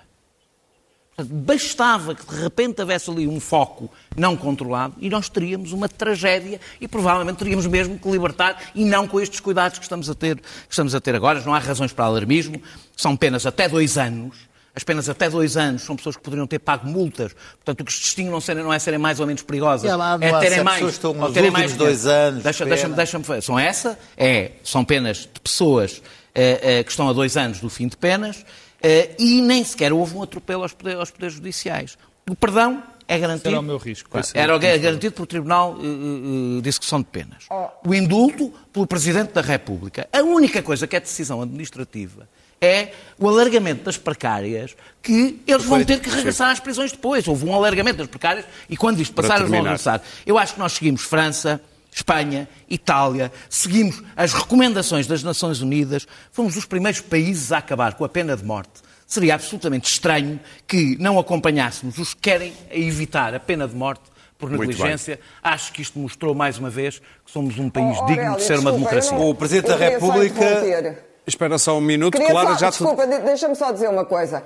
Portanto, bastava que de repente houvesse ali um foco não controlado e nós teríamos uma tragédia e provavelmente teríamos mesmo que libertar e não com estes cuidados que estamos a ter, que estamos a ter agora. Não há razões para alarmismo, são penas até dois anos. As penas até dois anos são pessoas que poderiam ter pago multas. Portanto, o que os distingue não, serem, não é serem mais ou menos perigosas. E lá não é terem se as mais. pessoas estão ou nos terem mais dois anos Deixa, deixa-me, deixa-me fazer. São essa, é, são penas de pessoas eh, eh, que estão a dois anos do fim de penas eh, e nem sequer houve um atropelo aos poderes, aos poderes judiciais. O perdão é garantido. Era o meu risco. É Era garantido pelo Tribunal de Execução de Penas. O indulto pelo Presidente da República. A única coisa que é decisão administrativa é o alargamento das precárias que eles vão ter que regressar às prisões depois. Houve um alargamento das precárias e quando isto passar, eles vão regressar. Eu acho que nós seguimos França, Espanha, Itália, seguimos as recomendações das Nações Unidas, fomos os primeiros países a acabar com a pena de morte. Seria absolutamente estranho que não acompanhássemos os que querem evitar a pena de morte por negligência. Acho que isto mostrou mais uma vez que somos um país Oh, digno Aurélio, de ser uma desculpa, democracia. não- O Presidente da República- interromper. Espera só um minuto, Queria Clara só, já desculpa, de- deixa-me só dizer uma coisa.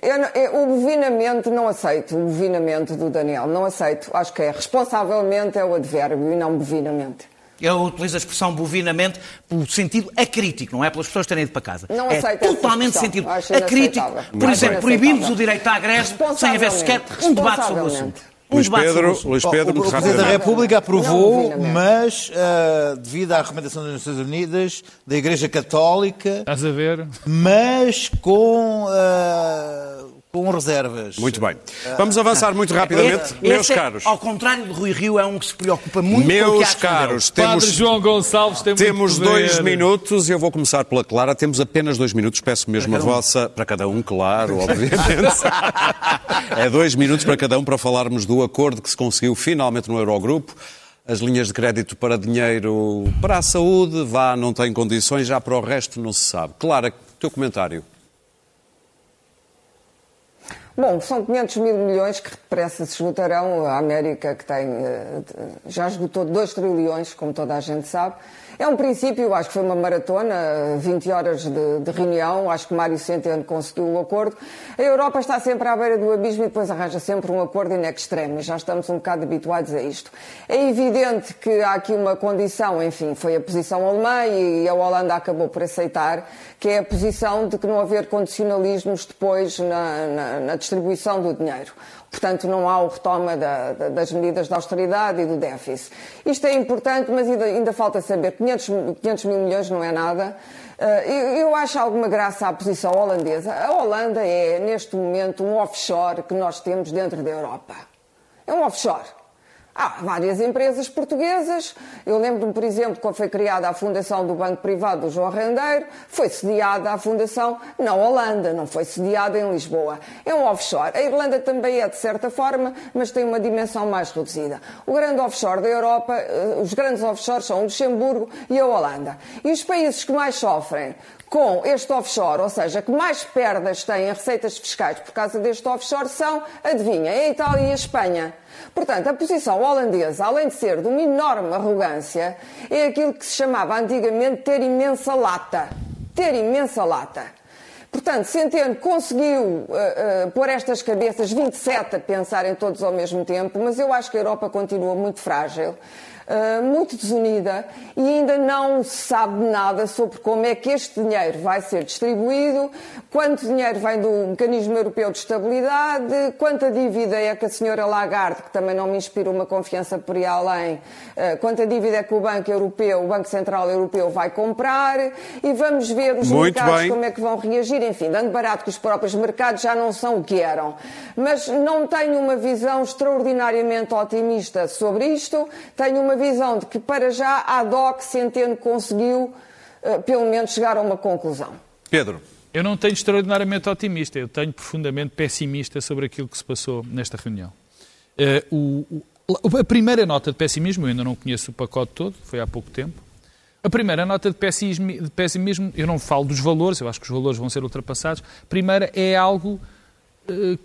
Eu eu- o bovinamento não aceito, o bovinamento do Daniel, não aceito. Acho que é responsavelmente é o advérbio e não bovinamente. Eu utilizo a expressão bovinamente pelo sentido acrítico, não é pelas pessoas terem ido para casa. Não é aceito totalmente sentido acrítico. Por exemplo, proibimos o direito à greve sem haver sequer um debate sobre o assunto. Luís Pedro. Luís O- Pedro, o, muito o Presidente da. República Não, aprovou, mas ah, devido à recomendação das Nações Unidas, da Igreja Católica, Estás a ver? mas com, ah, com reservas. Muito bem. Vamos avançar muito rapidamente. Esse- Meus esse é, caros, Ao contrário de Rui Rio, é um que se preocupa muito com o que meus caros, dele. Padre temos... João Gonçalves tem Temos muito poder. dois minutos e eu vou começar pela Clara. Temos apenas dois minutos, peço mesmo a vossa. Para cada um, claro, obviamente. é dois minutos para cada um para falarmos do acordo que se conseguiu finalmente no Eurogrupo. As linhas de crédito para dinheiro para a saúde, vá, não tem condições, já para o resto não se sabe. Clara, teu comentário. Bom, são 500 mil milhões que depressa se esgotarão. A América, que tem, eh, já esgotou 2 trilhões, como toda a gente sabe. É um princípio, acho que foi uma maratona, 20 horas de, de reunião, acho que Mário Centeno conseguiu o acordo. A Europa está sempre à beira do abismo e depois arranja sempre um acordo in extremis. Já estamos um bocado habituados a isto. É evidente que há aqui uma condição, enfim, foi a posição alemã e a Holanda acabou por aceitar, que é a posição de que não haver condicionalismos depois na, na, na distribuição do dinheiro. Portanto, não há o retoma da- da- das medidas de austeridade e do déficit. Isto é importante, mas ainda, ainda falta saber. 500, mil- 500 mil milhões não é nada. Eh, eu acho alguma graça à posição holandesa. A Holanda é, neste momento, um offshore que nós temos dentro da Europa. É um offshore. Há várias empresas portuguesas. Eu lembro-me, por exemplo, quando foi criada a Fundação do Banco Privado do João Rendeiro, foi sediada a Fundação na Holanda, não foi sediada em Lisboa. É um offshore. A Irlanda também é, de certa forma, mas tem uma dimensão mais reduzida. O grande offshore da Europa, eh, os grandes offshores são o Luxemburgo e a Holanda. E os países que mais sofrem com este offshore, ou seja, que mais perdas têm em receitas fiscais por causa deste offshore, são, adivinha, a Itália e a Espanha. Portanto, a posição holandesa, além de ser de uma enorme arrogância, é aquilo que se chamava antigamente ter imensa lata. Ter imensa lata. Portanto, Centeno conseguiu uh, uh, pôr estas cabeças 27 a pensarem todos ao mesmo tempo, mas eu acho que a Europa continua muito frágil. Uh, muito desunida e ainda não se sabe nada sobre como é que este dinheiro vai ser distribuído, quanto dinheiro vem do Mecanismo Europeu de Estabilidade, quanta dívida é que a senhora Lagarde, que também não me inspira uma confiança por aí além, uh, quanta dívida é que o Banco Europeu, o Banco Central Europeu vai comprar e vamos ver os Muito mercados bem. como é que vão reagir, enfim, dando barato que os próprios mercados já não são o que eram. Mas não tenho uma visão extraordinariamente otimista sobre isto, tenho uma visão de que para já a DOC Centeno conseguiu uh, pelo menos chegar a uma conclusão. Pedro. Eu não tenho extraordinariamente otimista, eu tenho profundamente pessimista sobre aquilo que se passou nesta reunião. Uh, o, o, a primeira nota de pessimismo, eu ainda não conheço o pacote todo, foi há pouco tempo. A primeira nota de pessimismo, de pessimismo, eu não falo dos valores, eu acho que os valores vão ser ultrapassados. A primeira é algo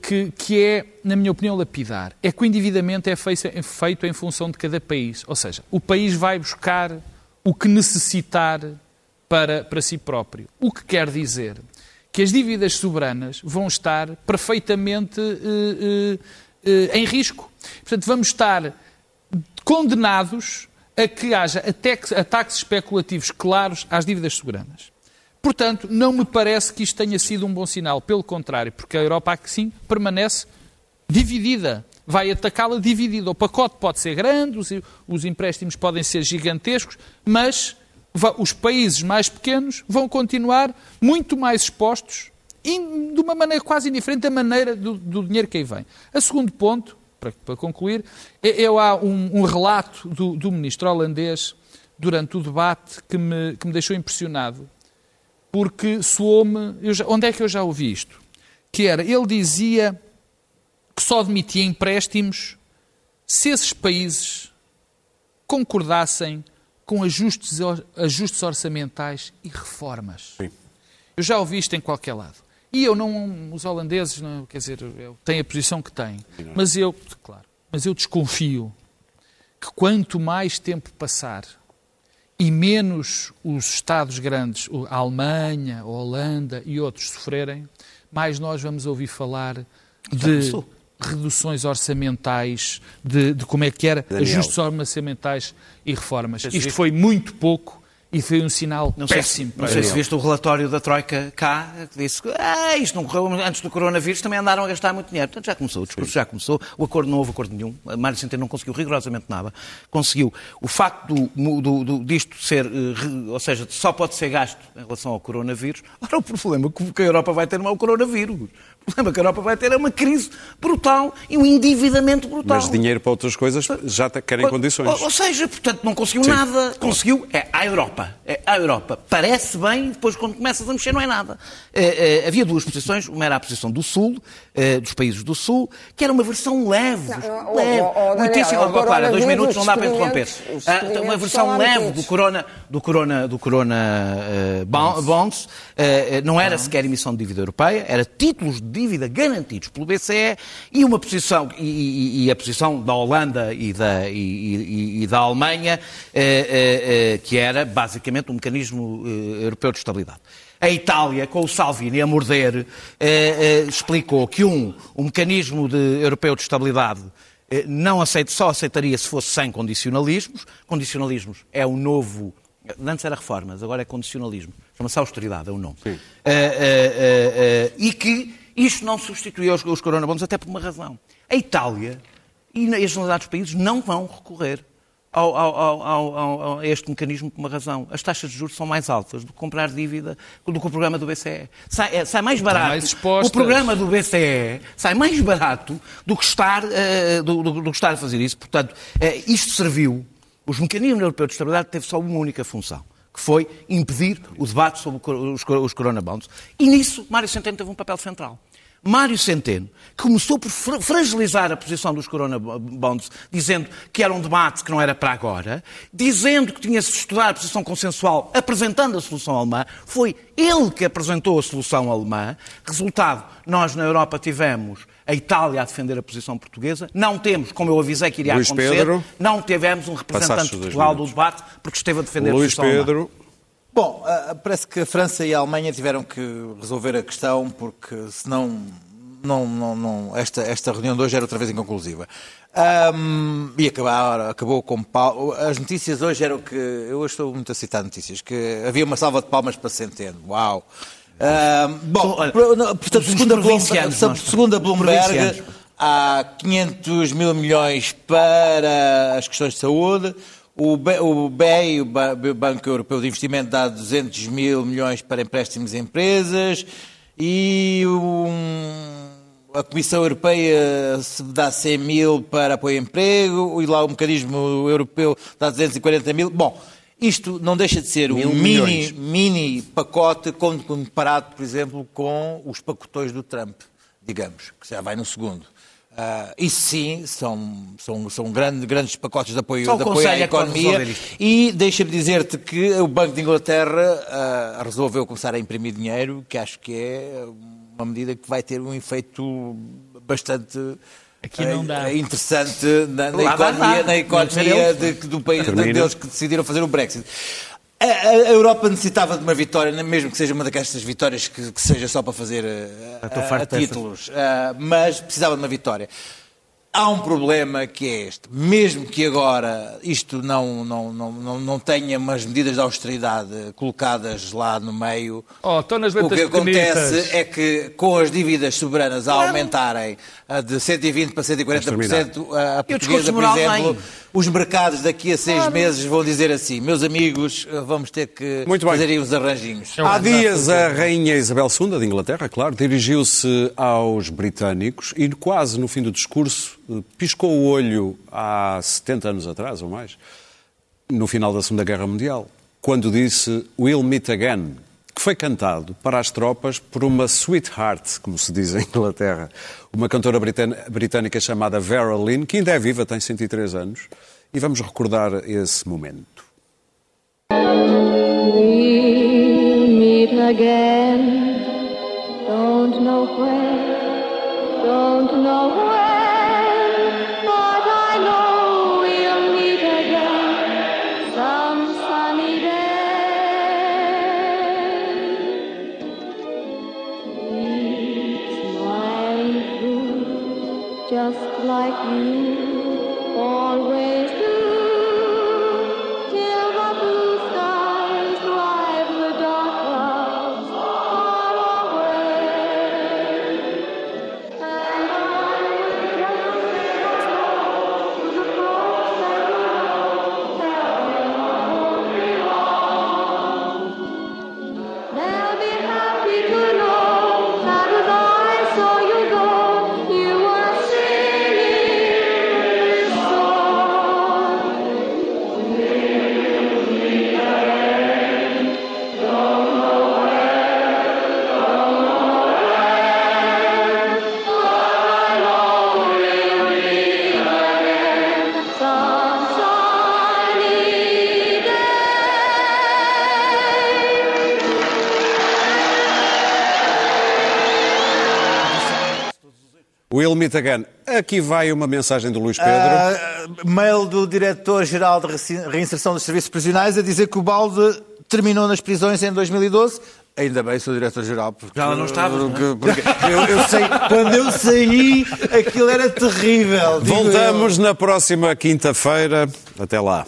que, que é, na minha opinião, lapidar. É que o endividamento é feito, em função de cada país. Ou seja, o país vai buscar o que necessitar para, para si próprio. O que quer dizer que as dívidas soberanas vão estar perfeitamente uh, uh, em risco. Portanto, vamos estar condenados a que haja ataques especulativos claros às dívidas soberanas. Portanto, não me parece que isto tenha sido um bom sinal. Pelo contrário, porque a Europa, sim, permanece dividida. Vai atacá-la dividida. O pacote pode ser grande, os, os empréstimos podem ser gigantescos, mas os países mais pequenos vão continuar muito mais expostos e de uma maneira quase indiferente da maneira do, do dinheiro que aí vem. A segundo ponto, para, para concluir, é, é há um, um relato do, do, ministro holandês durante o debate que me, que me deixou impressionado, porque soou-me... Onde é que eu já ouvi isto? Que era, ele dizia que só admitia empréstimos se esses países concordassem com ajustes, ajustes orçamentais e reformas. Sim. Eu já ouvi isto em qualquer lado. E eu não, os holandeses, não, quer dizer, têm a posição que têm. Mas eu, claro, mas eu desconfio que quanto mais tempo passar e menos os Estados grandes, a Alemanha, a Holanda e outros sofrerem, mais nós vamos ouvir falar de reduções orçamentais, de, de como é que era, Daniel. ajustes orçamentais e reformas. Isto foi muito pouco e foi um sinal não sei péssimo. Se, não sei se viste o relatório da Troika cá, que disse que ah, isto não correu antes do coronavírus, também andaram a gastar muito dinheiro. Portanto, já começou, o discurso já começou, o acordo não houve acordo nenhum, Mário Centeno não conseguiu rigorosamente nada. Conseguiu. O facto do, do, do, disto ser, eh, ou seja, só pode ser gasto em relação ao coronavírus, ora o problema que a Europa vai ter não é o coronavírus. O problema que a Europa vai ter é uma crise brutal e um endividamento brutal. Mas dinheiro para outras coisas já querem ou, condições. Ou, ou, seja, portanto, não conseguiu Sim. nada. Conseguiu, é a Europa. É a Europa. Parece bem, depois quando começas a mexer não é nada. É, é, havia duas posições, uma era a posição do Sul, é, dos países do Sul, que era uma versão leve. Não, leve. oh, oh, Daniel, muitíssimo. o Para, dois minutos não dá para interromper. Ah, uma versão leve do Corona, do Corona, do corona eh, bon- Bonds. eh, não era sequer emissão de dívida europeia, era títulos de dívida garantidos pelo BCE e uma posição, e, e- e a posição da Holanda e da, e, da Alemanha, eh, eh, eh, que era basicamente um mecanismo eh, europeu de estabilidade. A Itália, com o Salvini a morder, eh, eh, explicou que um, um mecanismo de- europeu de estabilidade não aceito, só aceitaria se fosse sem condicionalismos. Condicionalismos é o novo. Antes era reformas, agora é condicionalismo. Chama-se austeridade, é o nome. Eh, eh, eh, e que isto não substituía os, os coronabondos, até por uma razão. A Itália e e as generalidades dos países não vão recorrer ao, ao- ao- a este mecanismo por uma razão. As taxas de juros são mais altas do que comprar dívida do que o programa do BCE. Sai, é, sai mais barato. mais o programa do BCE sai mais barato do que estar, eh, do, do- do que estar a fazer isso. Portanto, eh, isto serviu. Os mecanismos europeus de estabilidade teve só uma única função, que foi impedir o debate sobre os, os coronabonds. E nisso, Mário Centeno teve um papel central. Mário Centeno começou por fra- fragilizar a posição dos coronabonds, dizendo que era um debate que não era para agora, dizendo que tinha-se de estudar a posição consensual, apresentando a solução alemã. Foi ele que apresentou a solução alemã. Resultado, nós na Europa tivemos a Itália a defender a posição portuguesa. Não temos, como eu avisei que iria Luís acontecer, Pedro. não tivemos um representante de Portugal do debate porque esteve a defender a Luís posição alemã. Bom, ah, parece que a França e a Alemanha tiveram que resolver a questão porque senão não, não, não, esta, esta reunião de hoje era outra vez inconclusiva. Ahm, e acabar, acabou com pau. As notícias hoje eram que. Eu hoje estou muito a citar notícias, que havia uma salva de palmas para Centeno. Uau! Ahm, bom, Olha, portanto, os segundo a, Bloomberg, a Bloomberg, há 500 mil milhões para as questões de saúde. O BEI, o Ba- Banco Europeu de Investimento, dá 200 mil milhões para empréstimos a empresas e um- a Comissão Europeia dá 100 mil para apoio ao emprego e lá o mecanismo europeu dá 240 mil. Bom, isto não deixa de ser um Mil mini, milhões. mini pacote comparado, por exemplo, com os pacotões do Trump, digamos, que já vai no segundo. Ah, isso sim, são, são, são grandes, grandes pacotes de apoio, de apoio à é economia. E deixa-me dizer-te que o Banco de Inglaterra ah, resolveu começar a imprimir dinheiro, que acho que é uma medida que vai ter um efeito bastante Aqui não ah, interessante na, na economia, na economia de- do país Termina. deles que decidiram fazer o Brexit. A, a- a Europa necessitava de uma vitória, mesmo que seja uma daquelas vitórias que, que seja só para fazer estou ah, farto dessas. títulos, ah, mas precisava de uma vitória. Há um problema que é este. Mesmo que agora isto não, não, não, não, não tenha umas medidas de austeridade colocadas lá no meio, Oh, estão nas o que acontece pequenitas. é que com as dívidas soberanas a aumentarem de 120% para 140%, a, a portuguesa, por exemplo, vem. os mercados daqui a seis meses vão dizer assim, meus amigos, ah, vamos ter que Muito bem. fazer aí uns arranjinhos. Há dias a Rainha Isabel II, de Inglaterra, claro, dirigiu-se aos britânicos e quase no fim do discurso eh, piscou o olho há 70 anos atrás ou mais, no final da Segunda Guerra Mundial, quando disse We'll meet again, que foi cantado para as tropas por uma sweetheart, como se diz em Inglaterra, uma cantora britânica chamada Vera Lynn, que ainda é viva, tem 103 anos, e vamos recordar esse momento. Meet again. Don't know where, don't know when, We'll meet again. Aqui vai uma mensagem do Luís Pedro. Ah, mail do Diretor-Geral de Reinserção dos Serviços Prisionais a dizer que o balde terminou nas prisões em 2012. Ainda bem, sou Diretor-Geral. Porque, Já lá não estavas, não é? porque- porque eu, eu sei, quando eu saí, aquilo era terrível. eu. Voltamos na próxima quinta-feira. Até lá.